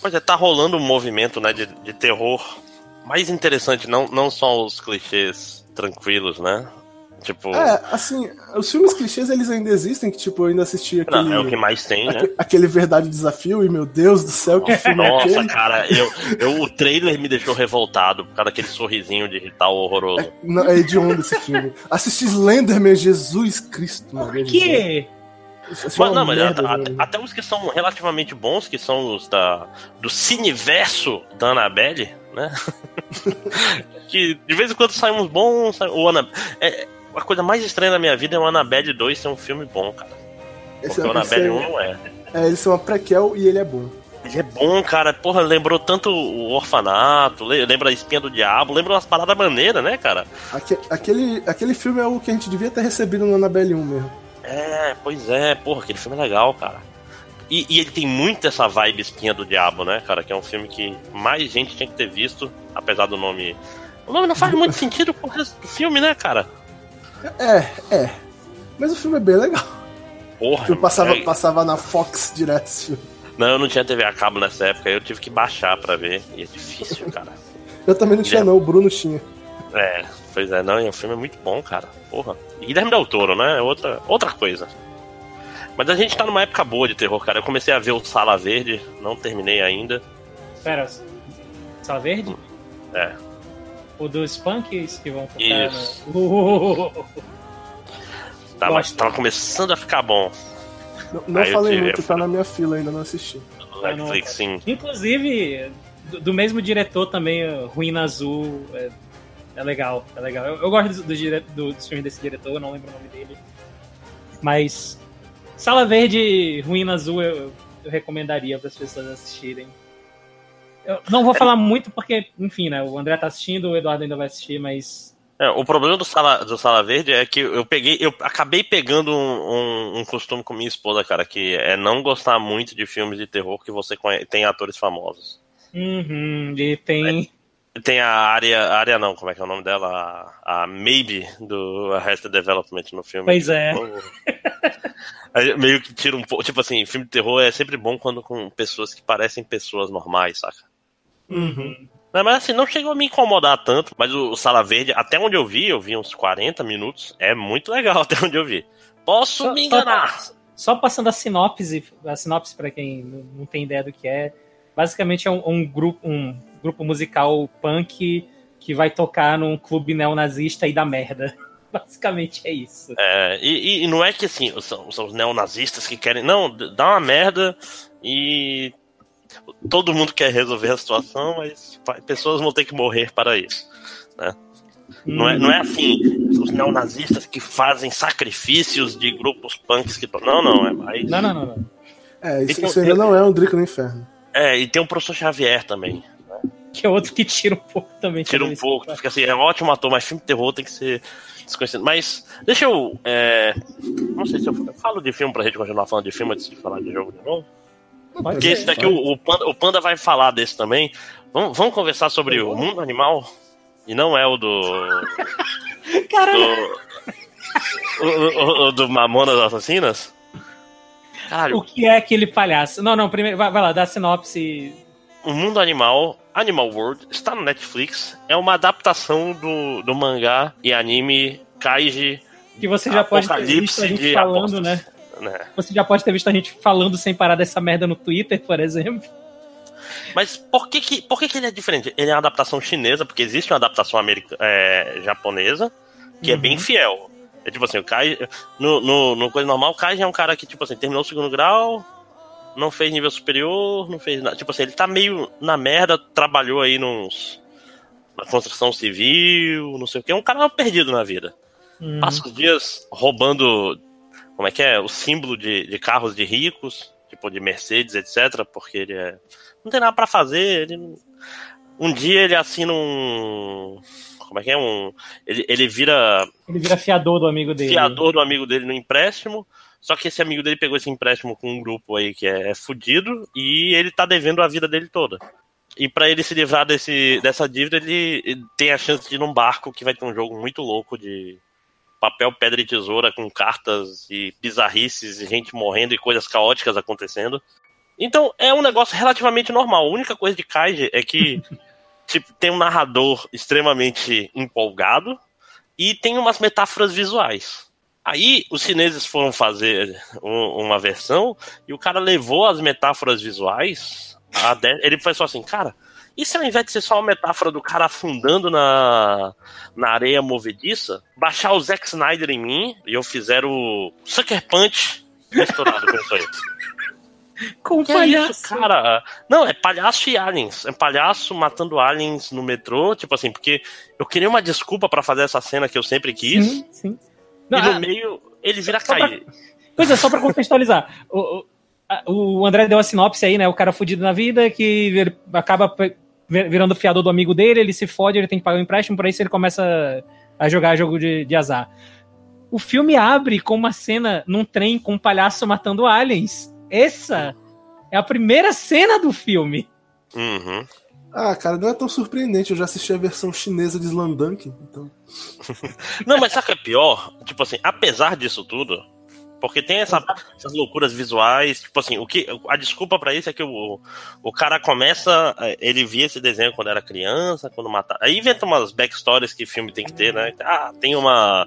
Pois é, tá rolando um movimento né, de, de terror mais interessante, não, não só os clichês tranquilos, né? Tipo. É, assim, os filmes clichês eles ainda existem, que tipo, eu ainda assisti aquele. Não, é o que mais tem, né? Aquele Verdade Desafio, e meu Deus do céu, que filme é Nossa, aquele? cara, eu, eu, o trailer me deixou revoltado por causa daquele sorrisinho de tal horroroso. É, não, é hediondo esse filme. Assisti Slenderman, Jesus Cristo, mano. Por quê? Mas, não, mas merda, até, até, os que são relativamente bons, que são os da, do cineverso da Annabelle, né? que de vez em quando saem uns bons. O Annabelle, é, a coisa mais estranha da minha vida é o Annabelle 2 ser um filme bom, cara. Esse Porque é, o Annabelle 1 não é. É, eles são uma prequel e ele é bom. Ele é bom, cara. Porra, lembrou tanto o orfanato, lembra a espinha do diabo, lembra umas paradas maneiras, né, cara? aquele, aquele filme é o que a gente devia ter recebido no Annabelle 1 mesmo. É, pois é, porra, aquele filme é legal, cara. E, e, ele tem muito essa vibe espinha do diabo, né, cara? Que é um filme que mais gente tinha que ter visto, apesar do nome. O nome não faz muito sentido com o resto do filme, né, cara? É, é. Mas o filme é bem legal. Porra. Eu passava, é... passava na Fox direto esse filme. Não, eu não tinha TV a cabo nessa época, eu tive que baixar pra ver. E é difícil, cara. eu também não tinha, é... não, o Bruno tinha. É, pois é, não, e o filme é muito bom, cara. Porra. E Guilherme Del Toro, né? É outra, outra coisa. Mas a gente tá numa época boa de terror, cara. Eu comecei a ver o Sala Verde, não terminei ainda. Pera, Sala Verde? É. O dos punks que vão tocar. Isso. No... Tava, tava começando a ficar bom. Não, não falei muito, tá na minha fila ainda, não assisti. Netflix, sim. Inclusive, do, do, mesmo diretor também, Ruína Azul. É, é legal, é legal. Eu, eu gosto do, do, do, do filme desse diretor, não lembro o nome dele. Mas Sala Verde Ruína Azul eu, eu recomendaria para as pessoas assistirem. Eu não vou falar muito porque, enfim, né? O André tá assistindo, o Eduardo ainda vai assistir, mas. É, o problema do Sala, do Sala Verde é que eu peguei, eu acabei pegando um, um, um, costume com minha esposa, cara, que é não gostar muito de filmes de terror que você conhece, tem atores famosos. Uhum, e tem. tem a área, área não, como é que é o nome dela? A, a Maybe do Arrested Development no filme. Pois é. Aí meio que tira um pouco. Tipo assim, filme de terror é sempre bom quando com pessoas que parecem pessoas normais, saca? Uhum. Não, mas assim, não chegou a me incomodar tanto, mas o Sala Verde, até onde eu vi, eu vi uns 40 minutos, é muito legal até onde eu vi. Posso Só- me só- enganar. Só passando a sinopse, a sinopse para quem não tem ideia do que é, basicamente é um, um grupo, um grupo musical punk que vai tocar num clube neonazista e dá merda. Basicamente é isso. É, e, e não é que assim, são, são os neonazistas que querem. Não, dá uma merda e todo mundo quer resolver a situação, mas pessoas vão ter que morrer para isso. Não é, não é assim, os neonazistas que fazem sacrifícios de grupos punks que. Não, não, é mais. Não, não, não, não. É, isso, Então, isso ainda não é um Drico no Inferno. É, e tem o professor Xavier também. Que é outro que tira um pouco também. Tira um pouco, fica assim, é um ótimo ator, mas filme de terror tem que ser desconhecido. Mas, deixa eu. é, não sei se eu, eu falo de filme pra gente continuar falando de filme antes de falar de jogo de novo. Porque esse daqui, o, o Panda, o Panda vai falar desse também. Vamos, vamos conversar sobre o mundo animal? E não é o do. Caralho, do, o, o- o do Mamonas Assassinas? Caralho, o que é aquele palhaço? Não, não, primeiro, vai, vai lá, dá a sinopse. o mundo animal, Animal World, está no Netflix. É uma adaptação do, do mangá e anime Kaiji. Que você já pode ter visto a gente de falando, apostas. né? Né? Você já pode ter visto a gente falando sem parar dessa merda no Twitter, por exemplo. Mas por que que, por que que ele é diferente? Ele é uma adaptação chinesa, porque existe uma adaptação america, é, japonesa, que é Uhum. bem fiel. É tipo assim, o Kai. No, no, no coisa normal, o Kai é um cara que, tipo assim, terminou o segundo grau, não fez nível superior, não fez nada. Tipo assim, ele tá meio na merda, trabalhou aí nos. Na construção civil, não sei o que. É um cara perdido na vida. Uhum. Passa os dias roubando. Como é que é? O símbolo de, de carros de ricos, tipo de Mercedes, etc. Porque ele é. Não tem nada pra fazer. Ele não- Um dia ele assina um. Como é que é? Um. Ele, ele vira Ele vira fiador do amigo dele. fiador do amigo dele no empréstimo. Só que esse amigo dele pegou esse empréstimo com um grupo aí que é, fudido e ele tá devendo a vida dele toda. E pra ele se livrar desse, dessa dívida, ele, ele tem a chance de ir num barco que vai ter um jogo muito louco de papel, pedra e tesoura com cartas e bizarrices e gente morrendo e coisas caóticas acontecendo. Então é um negócio relativamente normal. A única coisa de Kaiji é que tipo, tem um narrador extremamente empolgado e tem umas metáforas visuais. Aí os chineses foram fazer um- uma versão e o cara levou as metáforas visuais. a de- Ele pensou assim, cara, e se ao invés de ser só uma metáfora do cara afundando na, na areia movediça, baixar o Zack Snyder em mim e eu fizer o Sucker Punch misturado com isso aí. Com Que é palhaço. isso, cara? Não, é palhaço e aliens. É palhaço matando aliens no metrô, tipo assim, porque eu queria uma desculpa pra fazer essa cena que eu sempre quis. Sim, sim. Não, e no ah, meio ele vira Só pra- cair. Pois é, só pra contextualizar. O, o- a- o André deu a sinopse aí, né? O cara fudido na vida, que ele acaba virando fiador do amigo dele, ele se fode, ele tem que pagar o empréstimo, por isso ele começa a jogar jogo de, de azar. O filme abre com uma cena num trem com um palhaço matando aliens. Essa é a primeira cena do filme. Uhum. Ah, cara, não é tão surpreendente. Eu já assisti a versão chinesa de Slandunk, então. Não, mas sabe o que é pior? Tipo assim, apesar disso tudo, porque tem essa- essas loucuras visuais, tipo assim, o que, a desculpa pra isso é que o, o cara começa, eh, ele via esse desenho quando era criança, quando matava. Aí inventa umas backstories que filme tem que ter, né? Ah, tem uma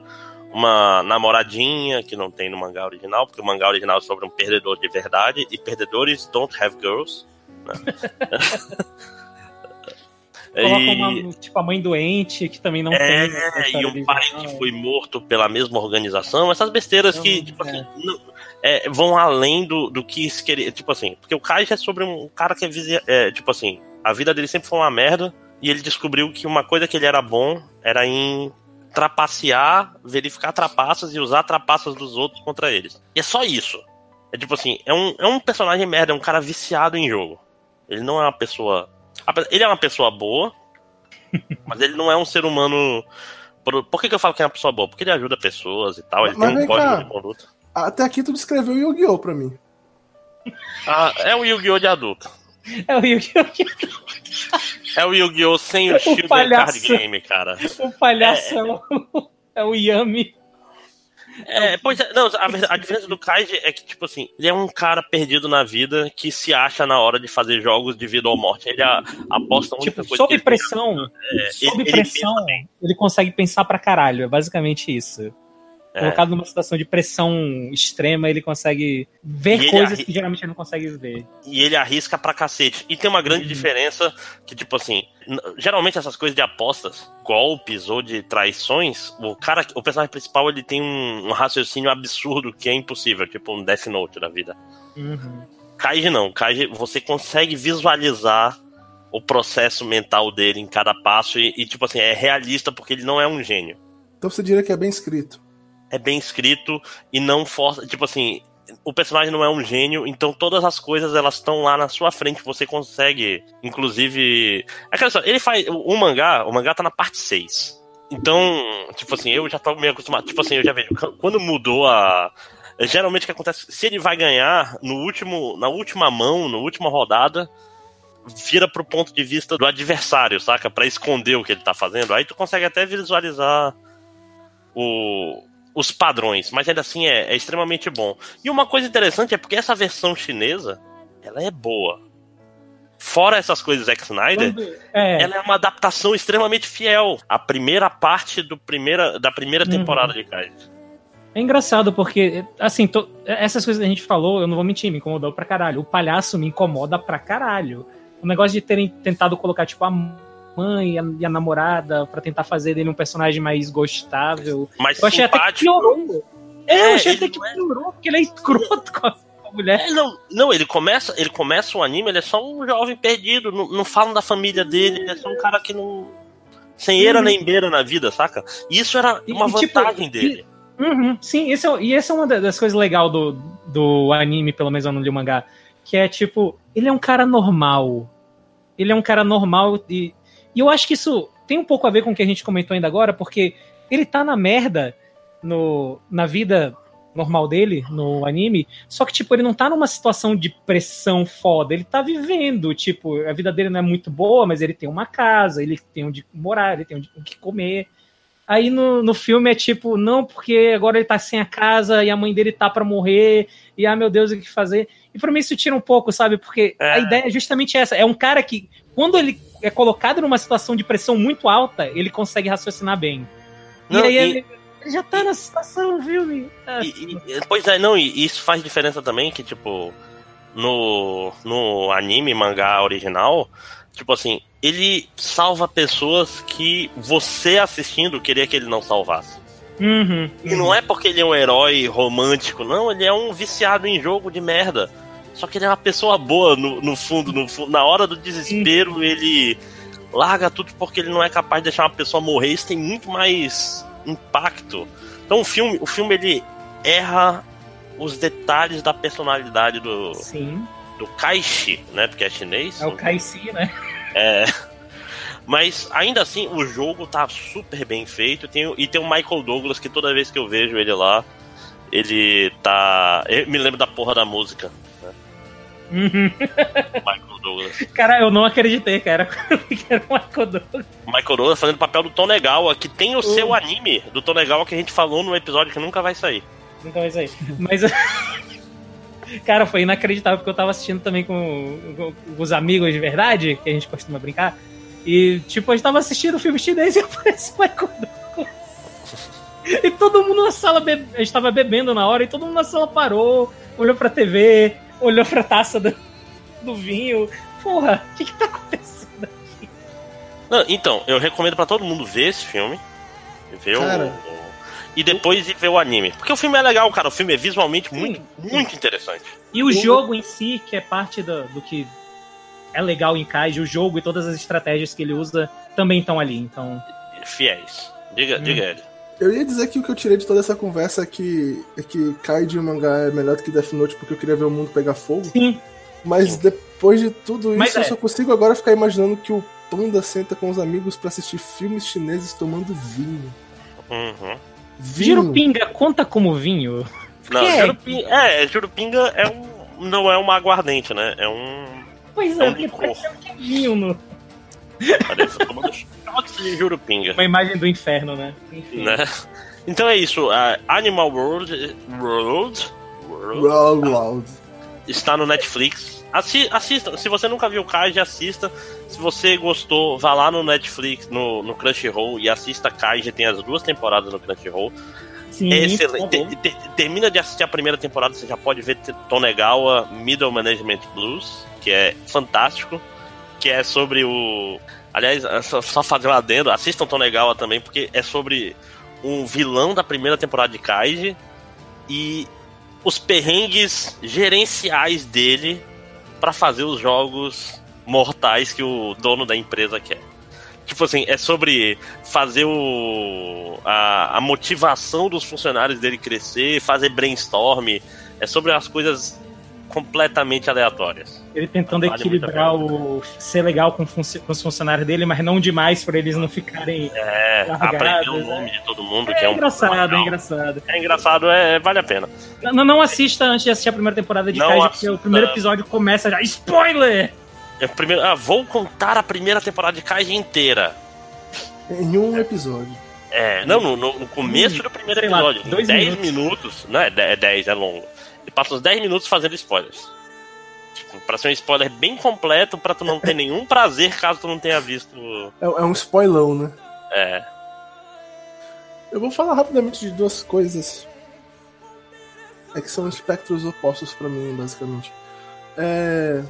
uma namoradinha que não tem no mangá original, porque o mangá original é sobre um perdedor de verdade e perdedores don't have girls. Né? Coloca E- uma, tipo, a mãe doente, que também não é, tem. e um pai que foi morto pela mesma organização, essas besteiras que, Não, tipo é. assim, não- é, vão além do, do que se querer. Tipo assim, porque o Kai é sobre um cara que é, é, tipo assim, a vida dele sempre foi uma merda, e ele descobriu que uma coisa que ele era bom era em trapacear, verificar trapaças e usar trapaças dos outros contra eles. E é só isso. É tipo assim, é um, é um personagem merda, é um cara viciado em jogo. Ele não é uma pessoa. Ele é uma pessoa boa, mas ele não é um ser humano. Por, que, que eu falo que é uma pessoa boa? Porque ele ajuda pessoas e tal, ele Mas tem um código cá. de conduta. Até aqui tu descreveu Yu-Gi-Oh! pra mim. Ah, é um Yu-Gi-Oh! de adulto. É o Yu-Gi-Oh! É o Yu-Gi-Oh! sem o O Shield palhaço. Card Game, cara. O palhaço é, o, é o Yami. É, pois é, não, a, a diferença do Kaiji é que, tipo assim, ele é um cara perdido na vida que se acha na hora de fazer jogos de vida ou morte. Ele a- aposta a única Tipo, coisa sob ele pressão, É, sob ele- ele pressão, ele consegue pensar pra caralho. É basicamente isso. É. Colocado numa situação de pressão extrema, ele consegue ver E ele coisas que geralmente ele não consegue ver. e ele arrisca pra cacete. E tem uma grande Uhum. diferença que, tipo assim, geralmente essas coisas de apostas, golpes ou de traições, o cara, o personagem principal, ele tem um, um raciocínio absurdo que é impossível, tipo um Death Note da vida. Uhum. Kaiji não, Kaiji você consegue visualizar o processo mental dele em cada passo e, e, tipo assim, é realista porque ele não é um gênio. Então você diria que é bem escrito. É bem escrito e não força, tipo assim, o personagem não é um gênio, então todas as coisas elas estão lá na sua frente, você consegue, inclusive, é aquela só, ele faz o, o mangá, o mangá tá na parte 6. Então, tipo assim, eu já tô meio acostumado, tipo assim, eu já vejo quando mudou a geralmente o que acontece, se ele vai ganhar no último, na última mão, na última rodada, vira pro ponto de vista do adversário, saca? Pra esconder o que ele tá fazendo. Aí tu consegue até visualizar o, os padrões, mas ainda assim é, é extremamente bom. E uma coisa interessante é porque essa versão chinesa, ela é boa. Fora essas coisas Zack Snyder, é, ela é uma adaptação extremamente fiel à primeira parte do primeira, da primeira Uhum. temporada de Kaiji. é engraçado porque, assim, to- essas coisas que a gente falou, eu não vou mentir, me incomodou pra caralho. O palhaço me incomoda pra caralho. O negócio de terem tentado colocar, tipo, a mãe e a, e a namorada pra tentar fazer dele um personagem mais gostável. Mas Eu achei até que simpático. piorou. É, É, eu achei até que não é- piorou, porque ele é escroto com a, mulher. É, não, não, ele começa, ele começa o anime, ele é só um jovem perdido, não, não falam da família dele, ele é só um cara que não. Sem eira Uhum. nem beira na vida, saca? E isso era E- uma e, tipo, vantagem dele. Uhum, sim, esse é, e essa é uma da- das coisas legais do, do anime, pelo menos eu não li o mangá, que é tipo, ele é um cara normal. Ele é um cara normal e, e eu acho que isso tem um pouco a ver com o que a gente comentou ainda agora, porque ele tá na merda no, na vida normal dele, no anime, só que, tipo, ele não tá numa situação de pressão foda, ele tá vivendo, tipo, a vida dele não é muito boa, mas ele tem uma casa, ele tem onde morar, ele tem onde, o que comer, Aí no, no filme é tipo, não, porque agora ele tá sem a casa e a mãe dele tá pra morrer, e ah, meu Deus, o que fazer? E pra mim isso tira um pouco, sabe? Porque É. a ideia é justamente essa. É um cara que, quando ele é colocado numa situação de pressão muito alta, ele consegue raciocinar bem. Não, e aí e- ele, ele já tá na situação, viu? Ah, E- e- pois é, não, e isso faz diferença também, que, tipo, no, no anime, mangá original, tipo assim, ele salva pessoas que você assistindo queria que ele não salvasse. uhum, E não é porque ele é um herói romântico, não, ele é um viciado em jogo de merda. Só que ele é uma pessoa boa no, no fundo, no fundo. Na hora do desespero, ele larga tudo porque ele não é capaz de deixar uma pessoa morrer. Isso tem muito mais impacto. Então o filme, o filme ele erra os detalhes da personalidade do, Sim, do Kaishi, né? Porque é chinês. é o Kaisi, né? É. Mas ainda assim, o jogo tá super bem feito. Tem, e tem o Michael Douglas, que toda vez que eu vejo ele lá, ele tá. Eu me lembro da porra da música. Uhum. Michael Douglas. Cara, eu não acreditei, cara, que era um Akodoro. Michael Douglas fazendo o papel do Tonegawa, que tem o seu anime do Tonegawa que a gente falou no episódio que nunca vai sair. Nunca vai sair. Mas. Cara, foi inacreditável porque eu tava assistindo também com, com os amigos de verdade, que a gente costuma brincar. E, tipo, a gente tava assistindo o filme chinês e aparece o Michael Douglas. E todo mundo na sala, be... a gente tava bebendo na hora, e todo mundo na sala parou, olhou pra TV, olhou pra taça do, do vinho. Porra, o que que tá acontecendo? Não, então, eu recomendo pra todo mundo ver esse filme. Ver Cara. o. o- E depois ir ver o anime. Porque o filme é legal, cara. O filme é visualmente Sim, muito, sim. muito interessante. E o jogo em si, que é parte do, do que é legal em Kaiji, o jogo e todas as estratégias que ele usa também estão ali. Então, Fiéis. Diga, Hum. diga ele. Eu ia dizer que o que eu tirei de toda essa conversa é que, é que Kaiji o mangá é melhor do que Death Note porque eu queria ver o mundo pegar fogo. sim, Mas Sim. depois de tudo isso, Mas eu é. só consigo agora ficar imaginando que o Panda senta com os amigos pra assistir filmes chineses tomando vinho. Uhum. Vinho. Jurupinga conta como vinho? Não, É. Jurupinga, é, Jurupinga é um, não é uma aguardente, né? É um. Pois É é, um licor. parece um queijinho no... Parece tomando shots de jurupinga. Uma imagem do inferno, né? Enfim. Né? Então é isso. a Animal World, World, World Loud, loud. está no Netflix. Assi assista. Se você nunca viu o Kaiji, assista. Se você gostou, vá lá no Netflix, no, no Crunchyroll e assista Kaiji. Tem as duas temporadas no Crunchyroll. Sim, É por excelente. Te- te- termina de assistir a primeira temporada, você já pode ver Tonegawa Middle Management Blues, que é fantástico. Que é sobre o. Aliás, é só, só fazer um adendo, assistam Tonegawa também, porque é sobre um vilão da primeira temporada de Kaiji e os perrengues gerenciais dele pra fazer os jogos mortais que o dono da empresa quer. Tipo assim, é sobre fazer o, a, a motivação dos funcionários dele crescer, fazer brainstorm. É sobre as coisas completamente aleatórias. Ele tentando Vale equilibrar o. ser legal com, com os funcionários dele, mas não demais pra eles não ficarem. É, aprender o né? nome de todo mundo, É, que é um engraçado, é engraçado. É engraçado, é, vale a pena. Não, não assista antes de assistir a primeira temporada de Kaiji, porque o primeiro episódio começa já. Spoiler! É, primeiro, ah, vou contar a primeira temporada de Kaiji inteira. Em um episódio. É, não, no, no- no começo do primeiro lá, episódio, em dois 10 minutos. minutos. não é 10, é 10, é longo. Ele passa uns 10 minutos fazendo spoilers. Tipo, pra ser um spoiler bem completo, pra tu não ter nenhum prazer caso tu não tenha visto. É, é um spoilão, né? É. Eu vou falar rapidamente de duas coisas. É que são espectros opostos pra mim, basicamente. É.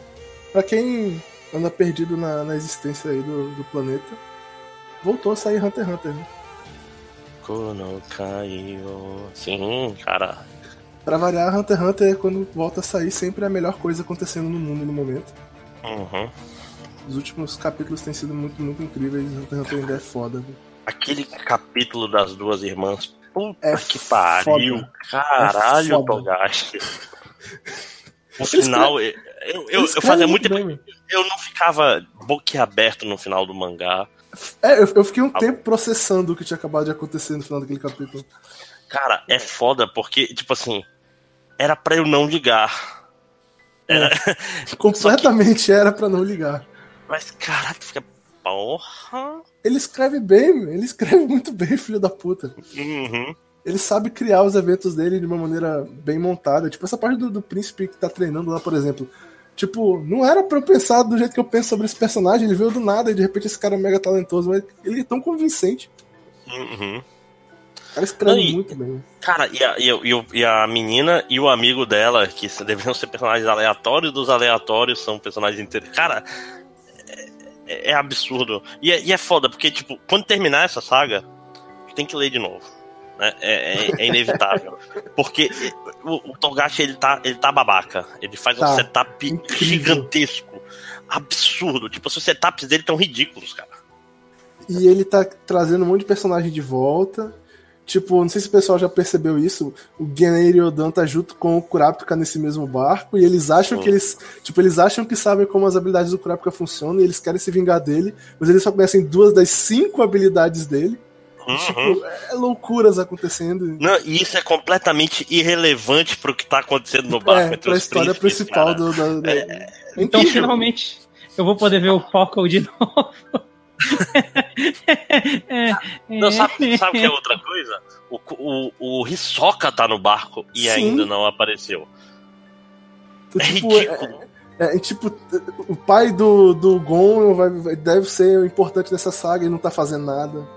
Pra quem anda perdido na, na existência aí do, do planeta, voltou a sair Hunter x Hunter, né? Sim, cara. Pra variar, Hunter x Hunter, quando volta a sair, sempre é a melhor coisa acontecendo no mundo no momento. Uhum. Os últimos capítulos têm sido muito, muito incríveis. Hunter x Hunter ainda é foda. viu? Aquele capítulo das duas irmãs. Puta É que pariu. foda. Caralho, É. Togashi. O final, eu, eu, eu, fazia muito tempo. Eu não ficava boquiaberto no final do mangá. É, eu, eu fiquei um tempo processando o que tinha acabado de acontecer no final daquele capítulo. Cara, é foda porque, tipo assim, era pra eu não ligar. Era... Completamente era pra não ligar. Mas, caraca, fica. Porra. Ele escreve bem, ele escreve muito bem, filho da puta. Uhum. Ele sabe criar os eventos dele de uma maneira bem montada. Tipo, essa parte do, do príncipe que tá treinando lá, por exemplo. Tipo, não era pra eu pensar do jeito que eu penso sobre esse personagem. Ele veio do nada e de repente esse cara é mega talentoso, mas ele é tão convincente. Uhum. Cara escreve muito bem. Cara, e a, e, e e a menina e o amigo dela, que deveriam ser personagens aleatórios dos aleatórios, são personagens inteiros. Cara, é, é absurdo. E é, e é foda, porque, tipo, quando terminar essa saga, tem que ler de novo. né? É, é- é inevitável. porque o, o Togashi, ele tá, ele tá babaca. Ele faz um Tá. setup Incrível. gigantesco. Absurdo. Tipo, os setups dele tão ridículos, cara. E ele tá trazendo um monte de personagem de volta. Tipo, não sei se o pessoal já percebeu isso. O Genei Ryodan tá junto com o Kurapika nesse mesmo barco. E eles acham que eles. Tipo, eles acham que sabem como as habilidades do Kurapika funcionam. E eles querem se vingar dele. Mas eles só conhecem duas das cinco habilidades dele. Uhum. Tipo, é loucuras acontecendo. Não, e isso é completamente irrelevante pro que tá acontecendo no barco. É, entre pra os história principal cara. do. da- da- Então, incrível. finalmente, eu vou poder ver o Pockle de novo. É, Não, sabe, sabe o que é outra coisa? O, o, o Hisoka tá no barco e Sim. ainda não apareceu. É tipo, ridículo. É, é, tipo, o pai do, do Gon vai- deve ser o importante dessa saga e não tá fazendo nada.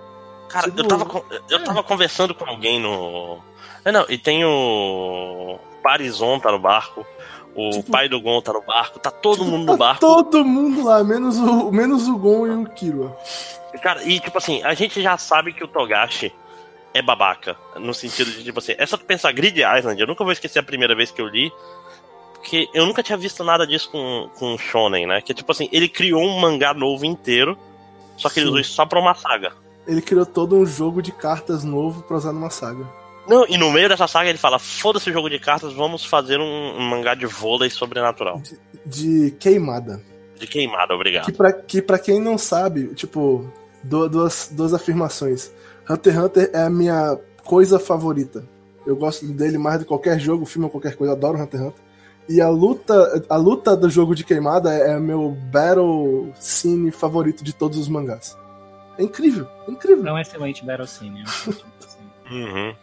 Cara, tipo, eu tava, eu tava conversando com alguém no. É, não, e tem o. Parizon tá no barco. O Tipo- pai do Gon tá no barco. Tá todo Tipo, mundo tá no barco. Todo mundo lá, menos o, menos o Gon e o Killua. Cara, e tipo assim, a gente já sabe que o Togashi é babaca. No sentido de, tipo assim, é só tu pensar Grid Island, eu nunca vou esquecer a primeira vez que eu li. Porque eu nunca tinha visto nada disso com, com Shonen, né? Que tipo assim, ele criou um mangá novo inteiro, só que ele Sim. usou isso só pra uma saga. Ele criou todo um jogo de cartas novo pra usar numa saga. Não, e no meio dessa saga ele fala: foda-se o jogo de cartas, vamos fazer um, um mangá de vôlei sobrenatural. De queimada. De queimada, obrigado. Que pra, que pra quem não sabe, tipo, du- duas, duas afirmações. Hunter x Hunter é a minha coisa favorita. Eu gosto dele mais de qualquer jogo, filme ou qualquer coisa. Eu adoro Hunter x Hunter. E a luta, a luta do jogo de queimada é meu battle scene favorito de todos os mangás. É incrível, é incrível. É um excelente battle scene. É uhum.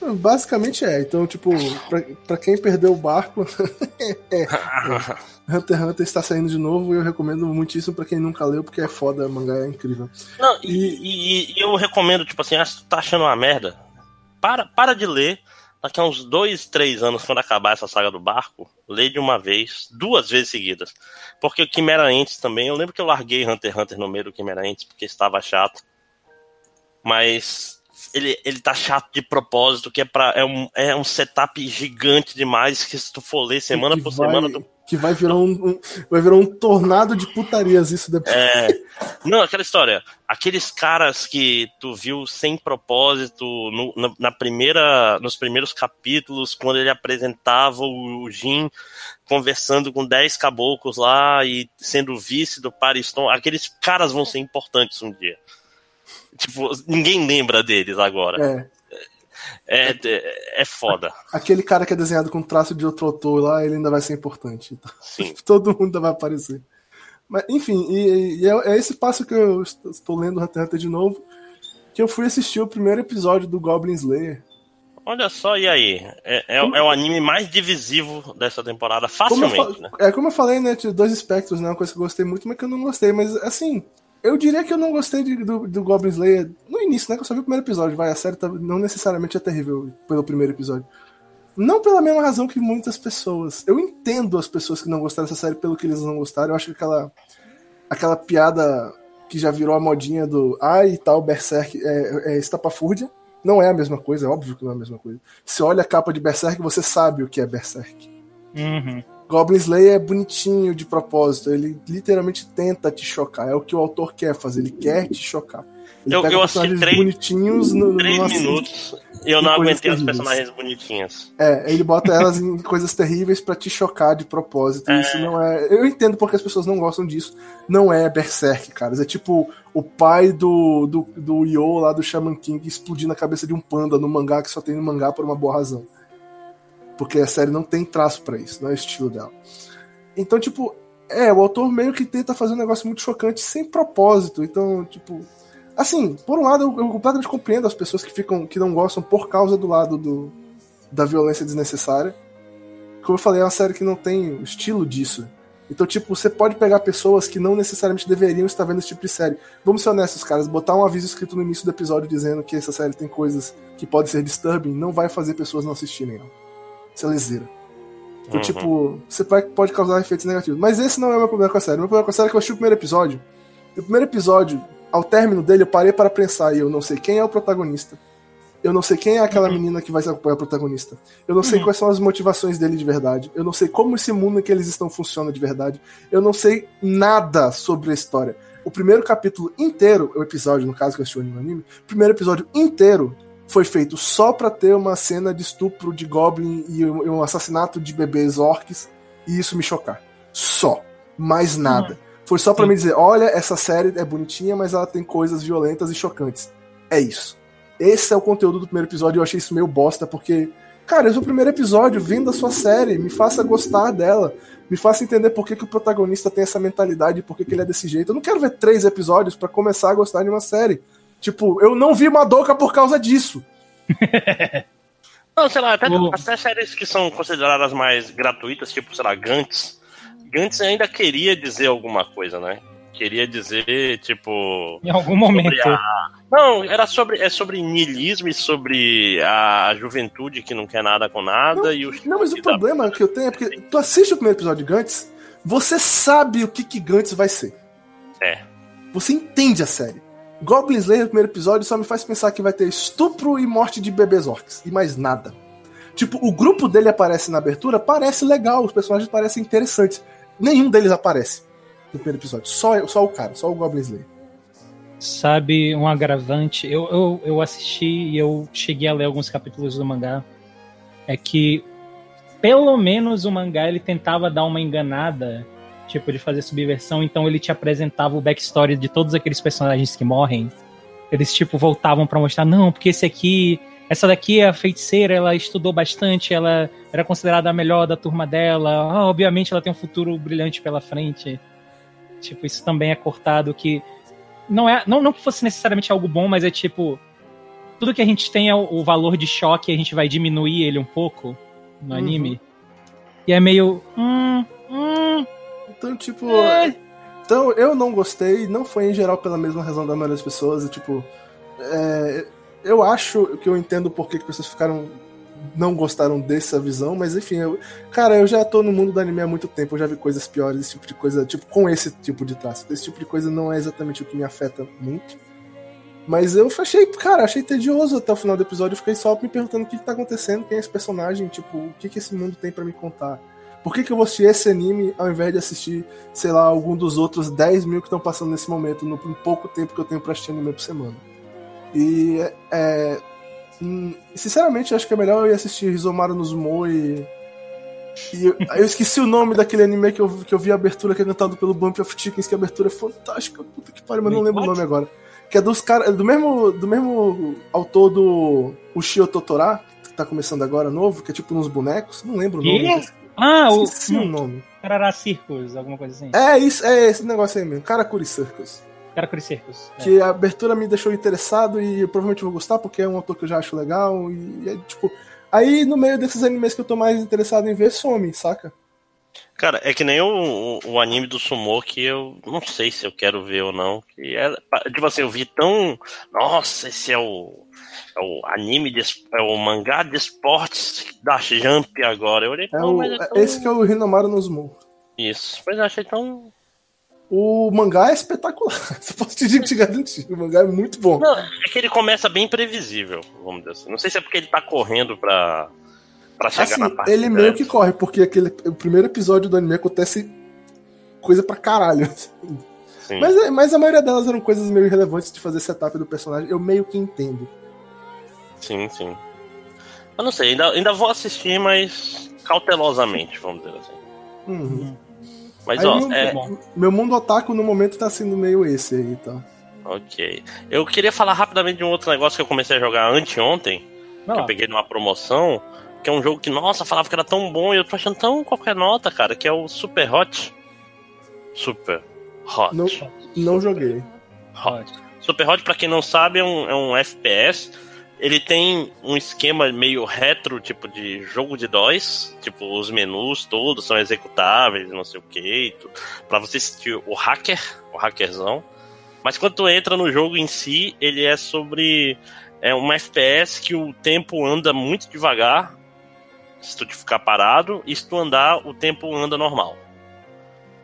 Basicamente é. Então, tipo, pra, pra quem perdeu o barco, é, é. Hunter x Hunter está saindo de novo e eu recomendo muitíssimo pra quem nunca leu, porque é foda, o mangá é incrível. Não, e, e, e eu recomendo, tipo assim, ah, se tu tá achando uma merda, para, para de ler. Daqui a uns dois, três anos, quando acabar essa saga do barco, lê de uma vez, duas vezes seguidas. Porque o Quimera Entes também, eu lembro que eu larguei Hunter x Hunter no meio do Quimera Entes, porque estava chato. Mas ele, ele tá chato de propósito, que é, pra, é, um, é um setup gigante demais, que se tu for ler semana por vai, semana... Tu... Que vai virar um, um, vai virar um tornado de putarias isso depois. É, não, aquela história, aqueles caras que tu viu sem propósito no, na, na, primeira, nos primeiros capítulos, quando ele apresentava o Jin conversando com 10 caboclos lá e sendo vice do Pariston, aqueles caras vão ser importantes um dia. Tipo, ninguém lembra deles agora. É. É, é, é foda. Aquele cara que é desenhado com traço de outro autor lá, ele ainda vai ser importante. Então, Sim. Todo mundo vai aparecer. Mas, enfim, e, e é, é, esse passo que eu estou lendo Hunter x Hunter de novo, que eu fui assistir o primeiro episódio do Goblin Slayer. Olha só, e aí? É, é, é, o anime mais divisivo dessa temporada, facilmente, como né? É como eu falei, né? Dois espectros, né? Uma coisa que eu gostei muito, mas que eu não gostei. Mas, assim, eu diria que eu não gostei de, do, do Goblin Slayer no início, né? Que eu só vi o primeiro episódio. Vai, a série tá, não necessariamente é terrível pelo primeiro episódio. Não pela mesma razão que muitas pessoas. Eu entendo as pessoas que não gostaram dessa série pelo que eles não gostaram. Eu acho que aquela, aquela piada que já virou a modinha do ai e tal, Berserk, é, é estapafúrdia. Não é a mesma coisa, é óbvio que não é a mesma coisa. Se olha a capa de Berserk, você sabe o que é Berserk. Uhum. Goblin Slayer é bonitinho de propósito, ele literalmente tenta te chocar, é o que o autor quer fazer, ele quer te chocar. Ele eu, eu assisti três, bonitinhos no, três minutos e eu não aguentei as personagens bonitinhas. É, ele bota elas em coisas terríveis para te chocar de propósito. É... Isso não é. Eu entendo porque as pessoas não gostam disso. Não é Berserk, caras. É tipo o pai do, do, do Yo lá do Shaman King explodindo a cabeça de um panda no mangá que só tem no mangá por uma boa razão porque a série não tem traço para isso, não é o estilo dela. Então, tipo, é, o autor meio que tenta fazer um negócio muito chocante sem propósito. Então, tipo, assim, por um lado eu, eu completamente compreendo as pessoas que ficam que não gostam por causa do lado do, da violência desnecessária. Como eu falei, é uma série que não tem o estilo disso. Então, tipo, você pode pegar pessoas que não necessariamente deveriam estar vendo esse tipo de série. Vamos ser honestos, caras. Botar um aviso escrito no início do episódio dizendo que essa série tem coisas que podem ser disturbing não vai fazer pessoas não assistirem ela lezeira. Então, uhum. tipo, você pode causar efeitos negativos. Mas esse não é o meu problema com a série. O meu problema com a série é que eu assisti o primeiro episódio. E o primeiro episódio, ao término dele, eu parei para pensar e eu não sei quem é o protagonista. Eu não sei quem é aquela uhum. menina que vai ser a protagonista. Eu não sei uhum. quais são as motivações dele de verdade. Eu não sei como esse mundo em que eles estão funciona de verdade. Eu não sei nada sobre a história. O primeiro capítulo inteiro, o episódio, no caso que eu assisti no anime, o primeiro episódio inteiro foi feito só para ter uma cena de estupro de Goblin e um assassinato de bebês orcs e isso me chocar. Só. Mais nada. Uhum. Foi só para me dizer: olha, essa série é bonitinha, mas ela tem coisas violentas e chocantes. É isso. Esse é o conteúdo do primeiro episódio. Eu achei isso meio bosta, porque, cara, esse é o primeiro episódio. Vindo a sua série, me faça gostar dela. Me faça entender por que, que o protagonista tem essa mentalidade e por que, que ele é desse jeito. Eu não quero ver três episódios para começar a gostar de uma série. Tipo, eu não vi Madoka por causa disso. não, sei lá, até, até séries que são consideradas mais gratuitas, tipo, sei lá, Gantz. Gantz ainda queria dizer alguma coisa, né? Queria dizer, tipo. Em algum momento. A... Não, era sobre, é sobre niilismo e sobre a juventude que não quer nada com nada. Não, e o não mas o problema que eu tenho é porque tu assiste o primeiro episódio de Gantz, você sabe o que, que Gantz vai ser. É. Você entende a série. Goblin Slayer no primeiro episódio só me faz pensar que vai ter estupro e morte de bebês orcs. E mais nada. Tipo, o grupo dele aparece na abertura, parece legal, os personagens parecem interessantes. Nenhum deles aparece no primeiro episódio. Só, só o cara, só o Goblin Slayer. Sabe, um agravante. Eu, eu, eu assisti e eu cheguei a ler alguns capítulos do mangá. É que, pelo menos, o mangá ele tentava dar uma enganada tipo, de fazer subversão, então ele te apresentava o backstory de todos aqueles personagens que morrem. Eles, tipo, voltavam para mostrar, não, porque esse aqui essa daqui é a feiticeira, ela estudou bastante, ela era considerada a melhor da turma dela. Ah, obviamente ela tem um futuro brilhante pela frente. Tipo, isso também é cortado que não é, não, não que fosse necessariamente algo bom, mas é tipo tudo que a gente tem é o, o valor de choque, a gente vai diminuir ele um pouco no uhum. anime. E é meio hum, hum, então, tipo, é. então eu não gostei, não foi em geral pela mesma razão da maioria das pessoas, e, tipo, é, eu acho que eu entendo por que, as pessoas ficaram. não gostaram dessa visão, mas enfim, eu, cara, eu já tô no mundo do anime há muito tempo, eu já vi coisas piores, esse tipo de coisa, tipo, com esse tipo de traço. Esse tipo de coisa não é exatamente o que me afeta muito. Mas eu achei, cara, achei tedioso até o final do episódio. Eu fiquei só me perguntando o que, que tá acontecendo, quem é esse personagem, tipo, o que, que esse mundo tem para me contar. Por que, que eu vou assistir esse anime ao invés de assistir, sei lá, algum dos outros 10 mil que estão passando nesse momento, no pouco tempo que eu tenho pra assistir anime por semana? E é, hum, sinceramente, acho que é melhor eu ir assistir Rizomaru no Zumo e. E eu, eu, esqueci o nome daquele anime que eu, que eu vi a abertura que é cantado pelo Bump of Chickens, que a abertura é fantástica. Puta que pariu, mas não lembro o nome agora. Que é dos caras. Do mesmo, do mesmo autor do Ushio Totora, que tá começando agora novo, que é tipo uns bonecos. Não lembro o nome. Ah, o. Esqueci o nome. Carará Circus, alguma coisa assim. É, isso, é esse negócio aí mesmo. Karakuri Circus. Karakuri Circus. É. Que a abertura me deixou interessado e eu provavelmente vou gostar, porque é um autor que eu já acho legal. E é tipo. Aí no meio desses animes que eu tô mais interessado em ver, some, saca? Cara, é que nem o, o, anime do Sumo que eu não sei se eu quero ver ou não. Que é, tipo assim, eu vi tão. Nossa, esse é o é o anime, de, é o mangá de esportes da Jump agora. Eu olhei, é o, é tão... Esse que é o Hinomaru no Zumo. Isso, mas eu achei tão. O mangá é espetacular. Você pode te, te garantir. O mangá é muito bom. Não, é que ele começa bem previsível, vamos dizer assim. Não sei se é porque ele tá correndo pra, pra chegar assim, na parte. Ele meio que corre, porque aquele, o primeiro episódio do anime acontece coisa pra caralho. Assim. Mas, mas a maioria delas eram coisas meio irrelevantes de fazer setup do personagem. Eu meio que entendo. Sim, sim. Eu não sei, ainda, ainda vou assistir, mas cautelosamente, vamos dizer assim. Uhum. Mas, aí ó, meu, é... meu mundo otaku no momento tá sendo meio esse aí, tá? Ok. Eu queria falar rapidamente de um outro negócio que eu comecei a jogar anteontem, que eu peguei numa promoção, que é um jogo que, nossa, falava que era tão bom e eu tô achando tão qualquer nota, cara, que é o Super Hot. Super Hot. Não, não joguei. Hot. Super Hot, pra quem não sabe, é um, é um FPS ele tem um esquema meio retro, tipo de jogo de DOS, tipo os menus todos são executáveis, não sei o que, para você assistir o hacker, o hackerzão. Mas quando tu entra no jogo em si, ele é sobre é uma FPS que o tempo anda muito devagar, se tu ficar parado, e se tu andar, o tempo anda normal.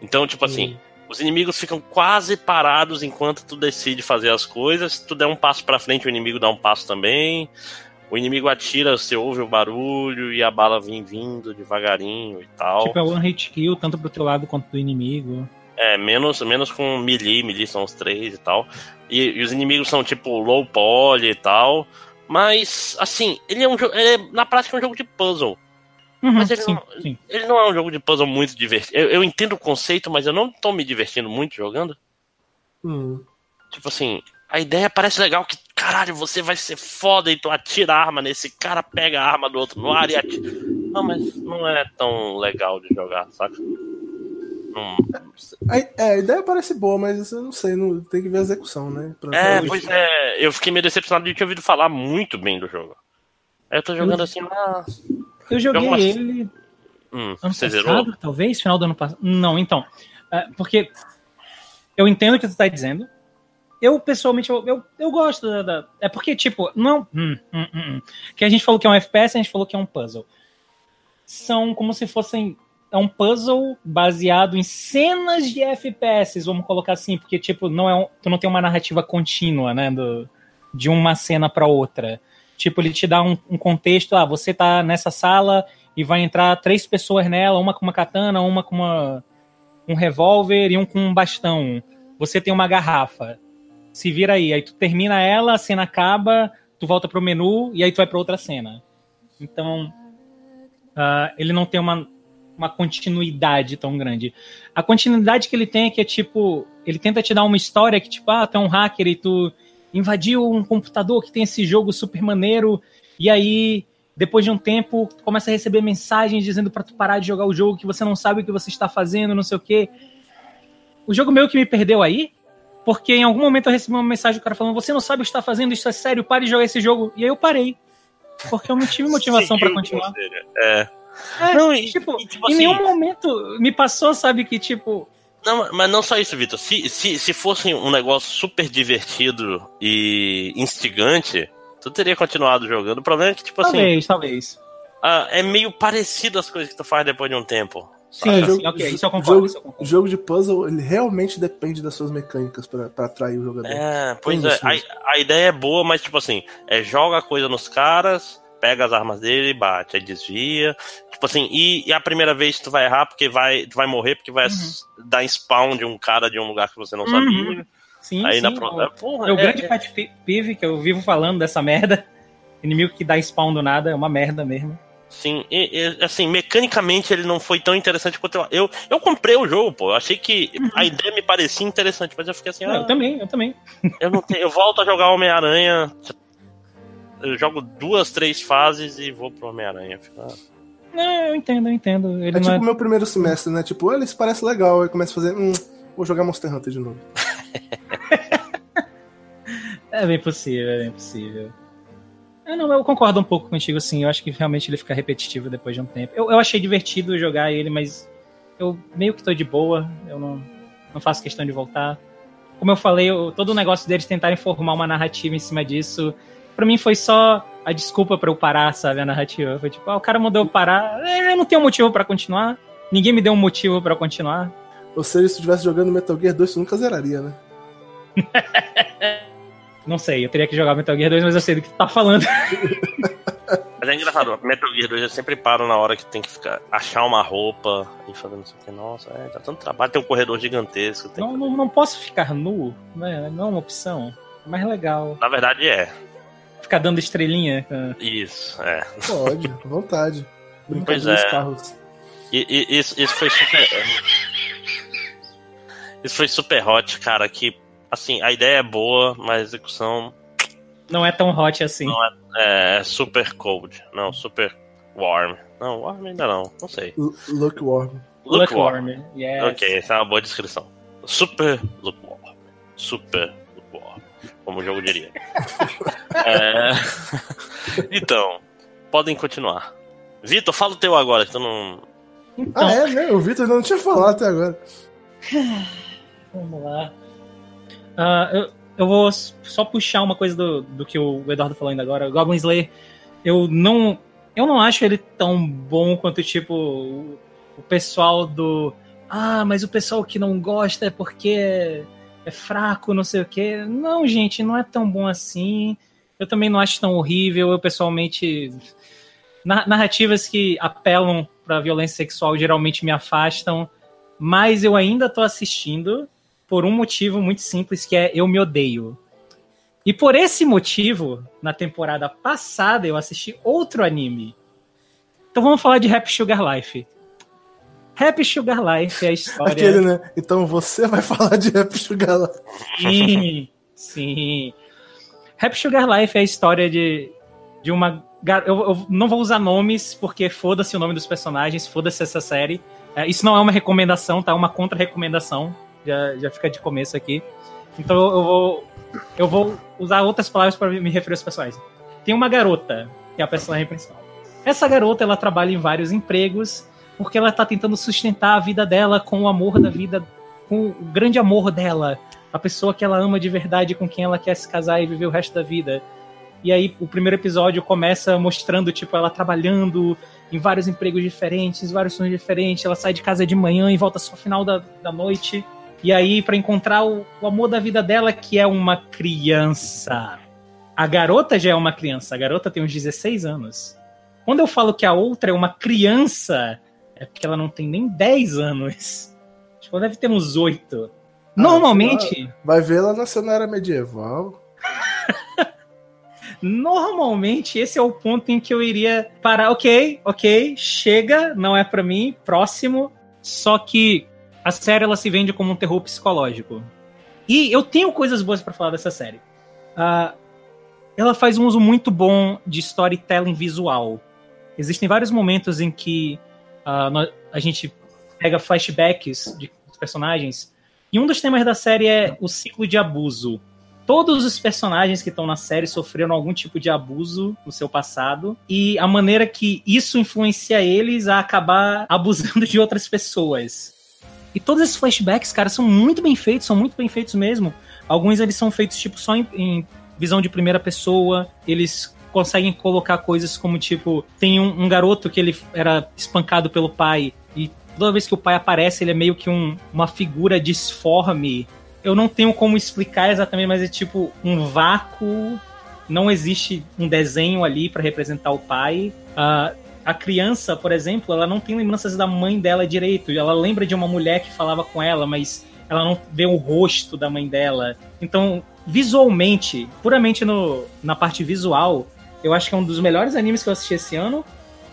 Então, tipo assim, os inimigos ficam quase parados enquanto tu decide fazer as coisas. Se tu der um passo para frente, o inimigo dá um passo também. O inimigo atira, você ouve o barulho e a bala vem vindo devagarinho e tal. Tipo, é one hit kill, tanto pro teu lado quanto do inimigo. É, menos, menos com melee, melee são os três e tal. E, e os inimigos são tipo low poly e tal. Mas, assim, ele é um jogo. É, na prática é um jogo de puzzle. Uhum, mas ele, sim, não, sim. ele não é um jogo de puzzle muito divertido. Eu, eu, entendo o conceito, mas eu não tô me divertindo muito jogando. Hum. Tipo assim, a ideia parece legal que, caralho, você vai ser foda e tu atira a arma nesse cara, pega a arma do outro no ar e atira. Não, mas não é tão legal de jogar, saca? Não... É, a ideia parece boa, mas eu não sei, não, tem que ver a execução, né? Pra é, pois é, eu fiquei meio decepcionado de ter ouvido falar muito bem do jogo. Aí eu tô jogando assim, ah, eu joguei algumas... ele hum, ano passado, zerou? talvez, final do ano passado. Não, então. É, porque eu entendo o que tu tá dizendo. Eu, pessoalmente, eu, eu, eu gosto da, da, É porque, tipo, não. Hum, hum, hum, hum, que a gente falou que é um FPS, a gente falou que é um puzzle. São como se fossem. É um puzzle baseado em cenas de FPS, vamos colocar assim, porque, tipo, não é um, tu não tem uma narrativa contínua, né? Do, de uma cena para outra. Tipo, ele te dá um, um, contexto, ah, você tá nessa sala e vai entrar três pessoas nela, uma com uma katana, uma com uma, um revólver e um com um bastão. Você tem uma garrafa. Se vira aí. Aí tu termina ela, a cena acaba, tu volta pro menu e aí tu vai pra outra cena. Então, uh, ele não tem uma, uma continuidade tão grande. A continuidade que ele tem é que é tipo, ele tenta te dar uma história que tipo, ah, tu é um hacker e tu invadiu um computador que tem esse jogo super maneiro E aí, depois de um tempo, começa a receber mensagens dizendo para tu parar de jogar o jogo, que você não sabe o que você está fazendo, não sei o quê. O jogo meio que me perdeu aí, porque em algum momento eu recebi uma mensagem do cara falando: Você não sabe o que está fazendo, isso é sério, pare de jogar esse jogo. E aí eu parei. Porque eu não tive motivação para continuar. É. É, não, e, tipo, e, tipo, em assim, nenhum momento me passou, sabe, que tipo. Não, mas não só isso, Vitor. Se, se, se fosse um negócio super divertido e instigante, tu teria continuado jogando. O problema é que, tipo talvez, assim. Talvez, talvez. Ah, é meio parecido as coisas que tu faz depois de um tempo. Sim, é, jogo, ok, isso eu concordo. Jogo, isso eu concordo. jogo de puzzle, ele realmente depende das suas mecânicas para atrair o jogador. É, pois é. A, a, ideia é boa, mas tipo assim, é joga a coisa nos caras, pega as armas dele e bate, aí desvia. Tipo assim, e, e, a primeira vez tu vai errar porque vai, tu vai morrer, porque vai uhum. dar spawn de um cara de um lugar que você não sabia. Uhum. Sim, aí sim. Na pro... o, Porra, é o é, grande é... pet peeve que eu vivo falando dessa merda. Inimigo que dá spawn do nada é uma merda mesmo. Sim, e, e, assim, mecanicamente ele não foi tão interessante quanto eu. Eu, eu comprei o jogo, pô. Eu achei que uhum. a ideia me parecia interessante, mas eu fiquei assim. Ah, eu também, eu também. Eu, não tenho, eu volto a jogar Homem-Aranha. Eu jogo duas, três fases e vou pro Homem-Aranha. Fica... É, eu entendo, eu entendo. Ele é tipo o é... meu primeiro semestre, né? Tipo, ele parece legal, aí começa a fazer. Hum, vou jogar Monster Hunter de novo. é bem possível, é bem possível. É, não, eu concordo um pouco contigo, assim. Eu acho que realmente ele fica repetitivo depois de um tempo. Eu, eu achei divertido jogar ele, mas eu meio que tô de boa. Eu não, não faço questão de voltar. Como eu falei, eu, todo o negócio deles tentarem formar uma narrativa em cima disso, para mim foi só a desculpa para eu parar, sabe? A narrativa. Foi tipo, ah, o cara mandou eu parar. É, eu não tenho motivo para continuar. Ninguém me deu um motivo para continuar. Ou seja, se tu estivesse jogando Metal Gear 2, tu nunca zeraria, né? Não sei, eu teria que jogar Metal Gear 2, mas eu sei do que tu tá falando. Mas é engraçado, Metal Gear 2 eu sempre paro na hora que tem que ficar, achar uma roupa e fazer não sei o que. Nossa, é, tá tanto trabalho, tem um corredor gigantesco. Não, que... não, não, posso ficar nu, né? Não é uma opção. É mais legal. Na verdade é. Ficar dando estrelinha? Isso, é. Pode, à vontade. Brincar pois é. carros. E, e, isso, isso foi super. isso foi super hot, cara, que assim, a ideia é boa, mas a execução. Não é tão hot assim. Não é, é super cold. Não, super warm. Não, warm ainda não. Não sei. L warm. Lukewarm. warm. Yes. Ok, essa é uma boa descrição. Super lukewarm. Super lukewarm. Como o jogo diria. é... Então, podem continuar. Vitor, fala o teu agora, que tu não. Então... Ah, é, né? O Vitor não tinha falado até agora. Vamos lá. Uh, eu, eu vou só puxar uma coisa do, do que o Eduardo falou ainda agora. Goblin Slayer, eu não, eu não acho ele tão bom quanto, tipo, o, o pessoal do. Ah, mas o pessoal que não gosta é porque é, fraco, não sei o quê. Não, gente, não é tão bom assim. Eu também não acho tão horrível. Eu, pessoalmente. Narrativas que apelam para violência sexual geralmente me afastam, mas eu ainda tô assistindo por um motivo muito simples que é eu me odeio. E por esse motivo, na temporada passada eu assisti outro anime. Então vamos falar de Happy Sugar Life. Happy Sugar Life é a história. Aquele, né? Então você vai falar de Happy Sugar Life. Sim, sim. Happy Sugar Life é a história de, de uma. Eu, eu não vou usar nomes, porque foda-se o nome dos personagens, foda-se essa série. É, isso não é uma recomendação, tá? É uma contra-recomendação já, já fica de começo aqui. Então eu vou, eu vou usar outras palavras para me referir aos personagens. Tem uma garota, que é a personagem principal. Essa garota, ela trabalha em vários empregos, porque ela tá tentando sustentar a vida dela com o amor da vida, com o grande amor dela, a pessoa que ela ama de verdade, com quem ela quer se casar e viver o resto da vida. E aí o primeiro episódio começa mostrando, tipo, ela trabalhando em vários empregos diferentes, vários sonhos diferentes, ela sai de casa de manhã e volta só final da, da noite. E aí, para encontrar o, o, amor da vida dela, que é uma criança. A garota já é uma criança, a garota tem uns 16 anos. Quando eu falo que a outra é uma criança, é porque ela não tem nem 10 anos. Acho que ela deve ter uns 8. Ah, Normalmente. Vai ver, ela nasceu na era medieval. Normalmente, esse é o ponto em que eu iria parar. Ok, ok, chega, não é para mim, próximo. Só que a série ela se vende como um terror psicológico. E eu tenho coisas boas para falar dessa série. Uh, ela faz um uso muito bom de storytelling visual. Existem vários momentos em que uh, a gente pega flashbacks de personagens, e um dos temas da série é o ciclo de abuso. Todos os personagens que estão na série sofreram algum tipo de abuso no seu passado, e a maneira que isso influencia eles a acabar abusando de outras pessoas. E todos esses flashbacks, cara, são muito bem feitos, são muito bem feitos mesmo. Alguns eles são feitos tipo só em, em visão de primeira pessoa, eles conseguem colocar coisas como tipo, tem um, um, garoto que ele era espancado pelo pai e toda vez que o pai aparece, ele é meio que um, uma figura disforme. Eu não tenho como explicar exatamente, mas é tipo um vácuo. Não existe um desenho ali para representar o pai. Uh, a criança, por exemplo, ela não tem lembranças da mãe dela direito. Ela lembra de uma mulher que falava com ela, mas ela não vê o rosto da mãe dela. Então, visualmente, puramente no, na parte visual, eu acho que é um dos melhores animes que eu assisti esse ano.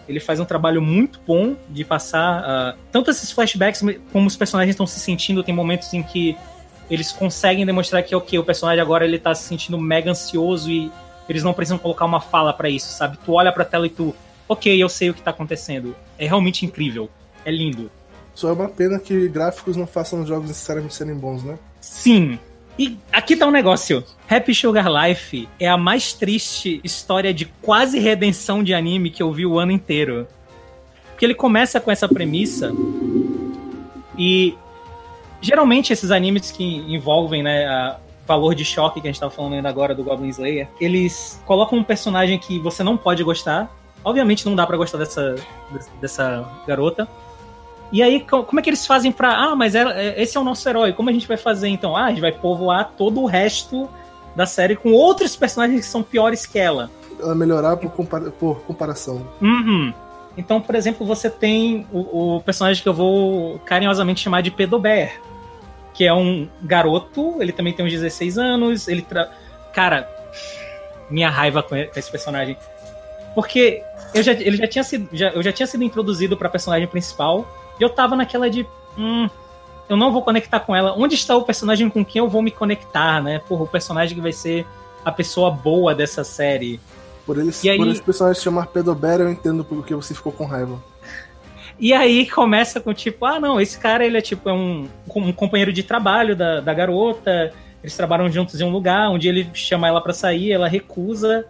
Ele faz um trabalho muito bom de passar uh, tanto esses flashbacks como os personagens estão se sentindo. Tem momentos em que eles conseguem demonstrar que ok, o personagem agora ele tá se sentindo mega ansioso e eles não precisam colocar uma fala para isso, sabe? Tu olha pra tela e tu, ok, eu sei o que tá acontecendo. É realmente incrível. É lindo. Só é uma pena que gráficos não façam os jogos necessariamente serem bons, né? Sim, e aqui tá um negócio. Happy Sugar Life é a mais triste história de quase redenção de anime que eu vi o ano inteiro. Porque ele começa com essa premissa e geralmente esses animes que envolvem, né, a valor de choque que a gente tava falando ainda agora do Goblin Slayer, eles colocam um personagem que você não pode gostar. Obviamente não dá para gostar dessa, dessa garota. E aí, como é que eles fazem pra. Ah, mas é, é, esse é o nosso herói. Como a gente vai fazer então? Ah, a gente vai povoar todo o resto da série com outros personagens que são piores que ela. Ela melhorar por, compara por comparação. Uhum. Então, por exemplo, você tem o, o, personagem que eu vou carinhosamente chamar de Pedober, que é um garoto, ele também tem uns 16 anos, ele tra... Cara, minha raiva com esse personagem. Porque eu já, ele já tinha sido, já, eu já tinha sido introduzido para personagem principal, e eu tava naquela de. Hum, eu não vou conectar com ela. Onde está o personagem com quem eu vou me conectar, né? Porra, o personagem que vai ser a pessoa boa dessa série. Por, ele, e por aí... esse personagem se chamar Pedobera, eu entendo por que você ficou com raiva. E aí começa com tipo, ah não, esse cara ele é tipo é um, um companheiro de trabalho da, da garota, eles trabalham juntos em um lugar, um dia ele chama ela para sair, ela recusa,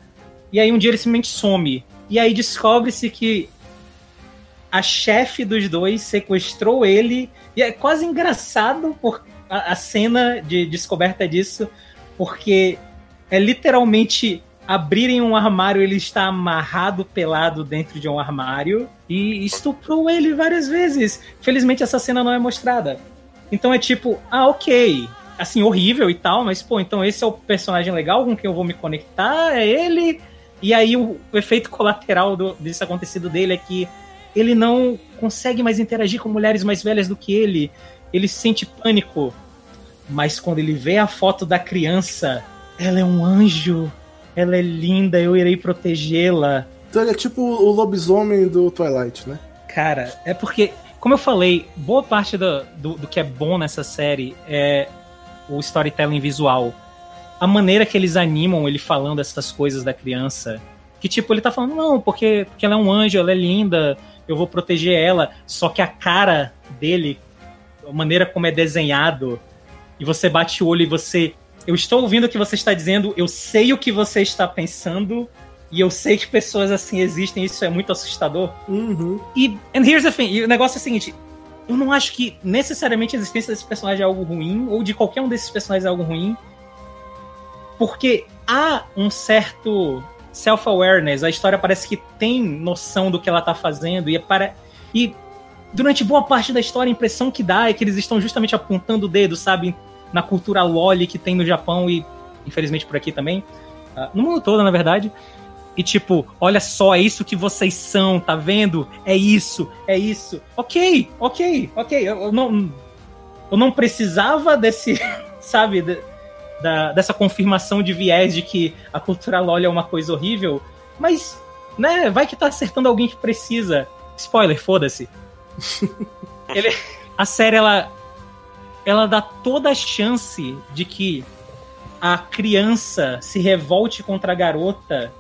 e aí um dia ele simplesmente some. E aí descobre-se que a chefe dos dois sequestrou ele. E é quase engraçado por a, a cena de descoberta disso, porque é literalmente abrirem um armário, ele está amarrado, pelado dentro de um armário e estuprou ele várias vezes. Felizmente essa cena não é mostrada. Então é tipo, ah, ok, assim, horrível e tal, mas pô, então esse é o personagem legal com quem eu vou me conectar, é ele. E aí o, o efeito colateral do, desse acontecido dele é que ele não consegue mais interagir com mulheres mais velhas do que ele. Ele sente pânico. Mas quando ele vê a foto da criança, ela é um anjo. Ela é linda, eu irei protegê-la. Então ele é tipo o lobisomem do Twilight, né? Cara, é porque, como eu falei, boa parte do, do, do que é bom nessa série é o storytelling visual. A maneira que eles animam ele falando essas coisas da criança. Que tipo, ele tá falando, não, porque, porque ela é um anjo, ela é linda, eu vou proteger ela. Só que a cara dele, a maneira como é desenhado, e você bate o olho e você. Eu estou ouvindo o que você está dizendo, eu sei o que você está pensando, e eu sei que pessoas assim existem, isso é muito assustador. Uhum. E and here's the thing, e o negócio é o seguinte, eu não acho que necessariamente a existência desse personagem é algo ruim, ou de qualquer um desses personagens é algo ruim, porque há um certo self-awareness. A história parece que tem noção do que ela tá fazendo e, é para... e durante boa parte da história a impressão que dá é que eles estão justamente apontando o dedo, sabe? Na cultura loli que tem no Japão e infelizmente por aqui também. Uh, no mundo todo, na verdade. E tipo, olha só, é isso que vocês são, tá vendo? É isso, é isso. Ok, ok, ok. Eu, eu não, eu não precisava desse, sabe, da, dessa confirmação de viés de que a cultura LOL é uma coisa horrível, mas, né, vai que tá acertando alguém que precisa. Spoiler, foda-se. Ele, a série, ela, ela dá toda a chance de que a criança se revolte contra a garota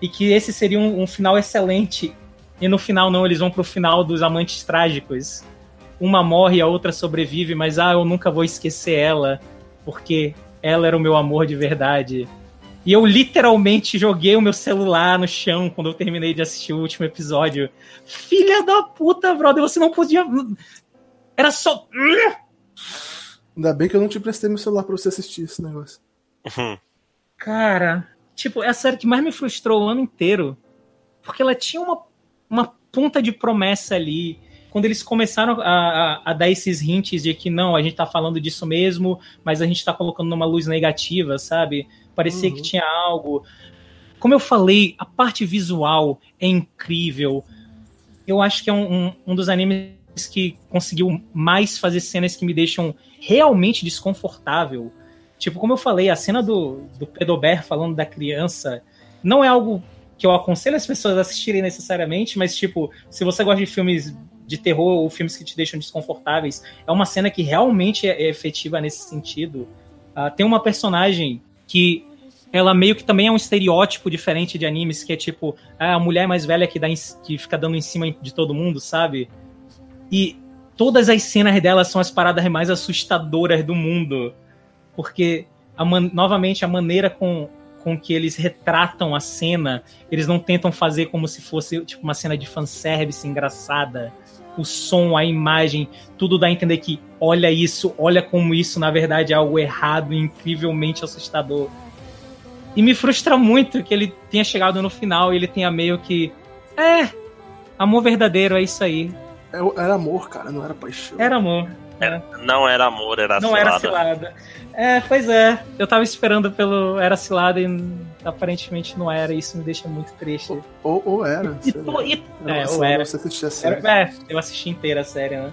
e que esse seria um, um final excelente. E no final não, eles vão pro final dos amantes trágicos. Uma morre, a outra sobrevive, mas ah, eu nunca vou esquecer ela, porque ela era o meu amor de verdade. E eu literalmente joguei o meu celular no chão quando eu terminei de assistir o último episódio. Filha da puta, brother, você não podia. Era só. Ainda bem que eu não te prestei meu celular pra você assistir esse negócio. Uhum. Cara, tipo, é a série que mais me frustrou o ano inteiro. Porque ela tinha uma, uma ponta de promessa ali. Quando eles começaram a, a, a, dar esses hints de que não, a gente tá falando disso mesmo, mas a gente tá colocando numa luz negativa, sabe? Parecia uhum. que tinha algo. Como eu falei, a parte visual é incrível. Eu acho que é um, um, um dos animes que conseguiu mais fazer cenas que me deixam realmente desconfortável. Tipo, como eu falei, a cena do, do Pedobert falando da criança não é algo que eu aconselho as pessoas a assistirem necessariamente, mas, tipo, se você gosta de filmes de terror ou filmes que te deixam desconfortáveis, é uma cena que realmente é, é efetiva nesse sentido. Uh, tem uma personagem que ela meio que também é um estereótipo diferente de animes, que é tipo a mulher mais velha que, dá em, que fica dando em cima de todo mundo, sabe? E todas as cenas dela são as paradas mais assustadoras do mundo. Porque, a man, novamente, a maneira com, com que eles retratam a cena, eles não tentam fazer como se fosse tipo uma cena de fanservice engraçada. O som, a imagem, tudo dá a entender que olha isso, olha como isso na verdade é algo errado e incrivelmente assustador. E me frustra muito que ele tenha chegado no final e ele tenha meio que. É, amor verdadeiro, é isso aí. É, era amor, cara, não era paixão. Era amor. Era, não era amor, era não cilada. Não era cilada. É, pois é. Eu tava esperando pelo Era cilada e aparentemente não era. E isso me deixa muito triste. Ou, ou, ou era. E, e, e, é, ou era. Você assistia a série. É, eu assisti inteira a série, né?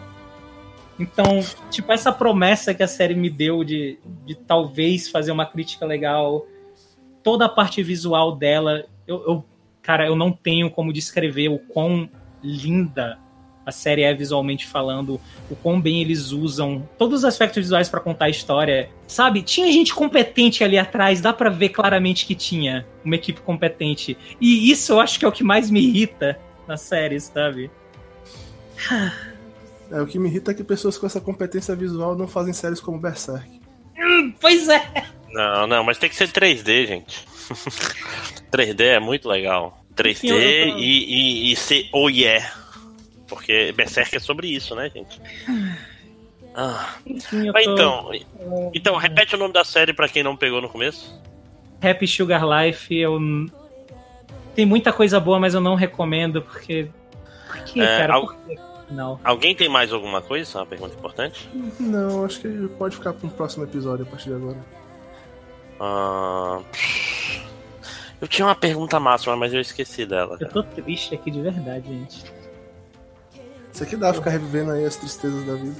Então, tipo, essa promessa que a série me deu de, de talvez fazer uma crítica legal, toda a parte visual dela, eu, eu cara, eu não tenho como descrever o quão linda a série é visualmente falando, o quão bem eles usam todos os aspectos visuais para contar a história. Sabe, tinha gente competente ali atrás, dá para ver claramente que tinha uma equipe competente. E isso eu acho que é o que mais me irrita na série, sabe? É, o que me irrita é que pessoas com essa competência visual não fazem séries como Berserk. Hum, pois é! Não, não, mas tem que ser 3D, gente. 3D é muito legal. 3D Enfim, tô... e, e, e ser oh yeah. Porque Berserk é sobre isso, né, gente? Ah. Enfim, tô... então, então, repete o nome da série para quem não pegou no começo. Happy Sugar Life, eu. Tem muita coisa boa, mas eu não recomendo, porque. Por que, é, cara? Al... Por Não. Alguém tem mais alguma coisa? Uma pergunta importante? Não, acho que pode ficar para um próximo episódio a partir de agora. Ah, eu tinha uma pergunta máxima, mas eu esqueci dela. Eu tô triste aqui de verdade, gente. Isso aqui dá pra ficar revivendo aí as tristezas da vida.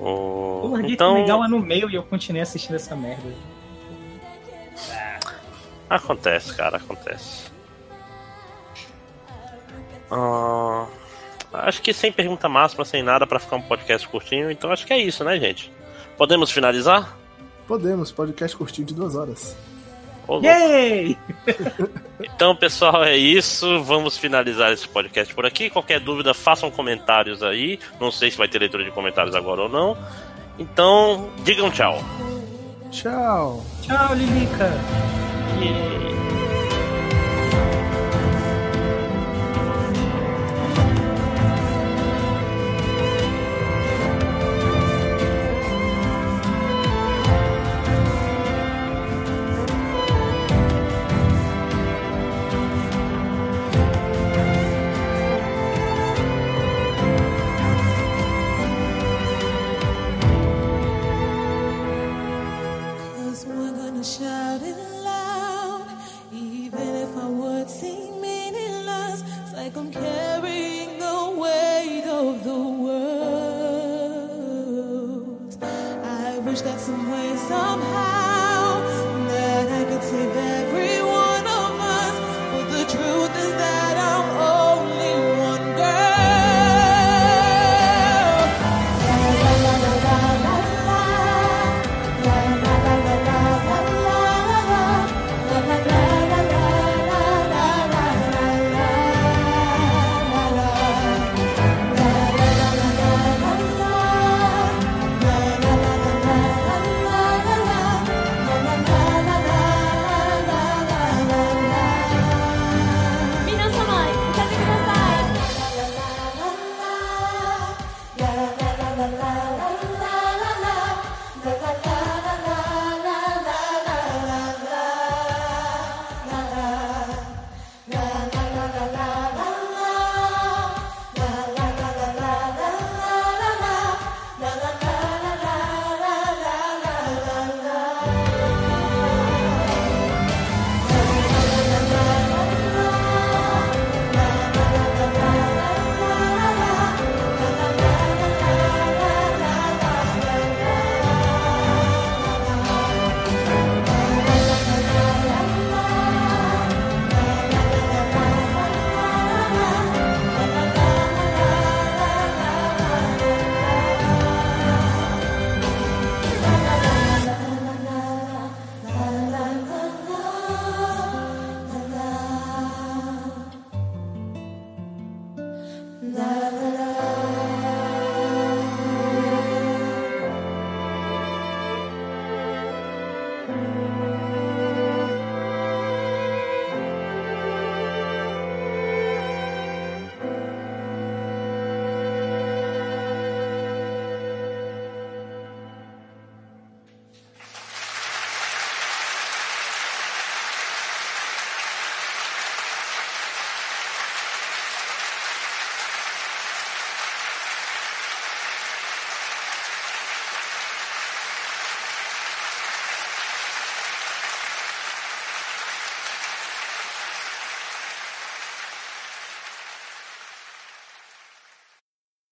Oh, eu larguei então... legal lá no meio e eu continuei assistindo essa merda. Acontece, cara, acontece. Uh, acho que sem pergunta máxima, sem nada para ficar um podcast curtinho, então acho que é isso, né, gente? Podemos finalizar? Podemos, podcast curtinho de duas horas. Yay! então, pessoal, é isso. Vamos finalizar esse podcast por aqui. Qualquer dúvida, façam comentários aí. Não sei se vai ter leitura de comentários agora ou não. Então, digam tchau. Tchau. Tchau, Lilica. Yeah.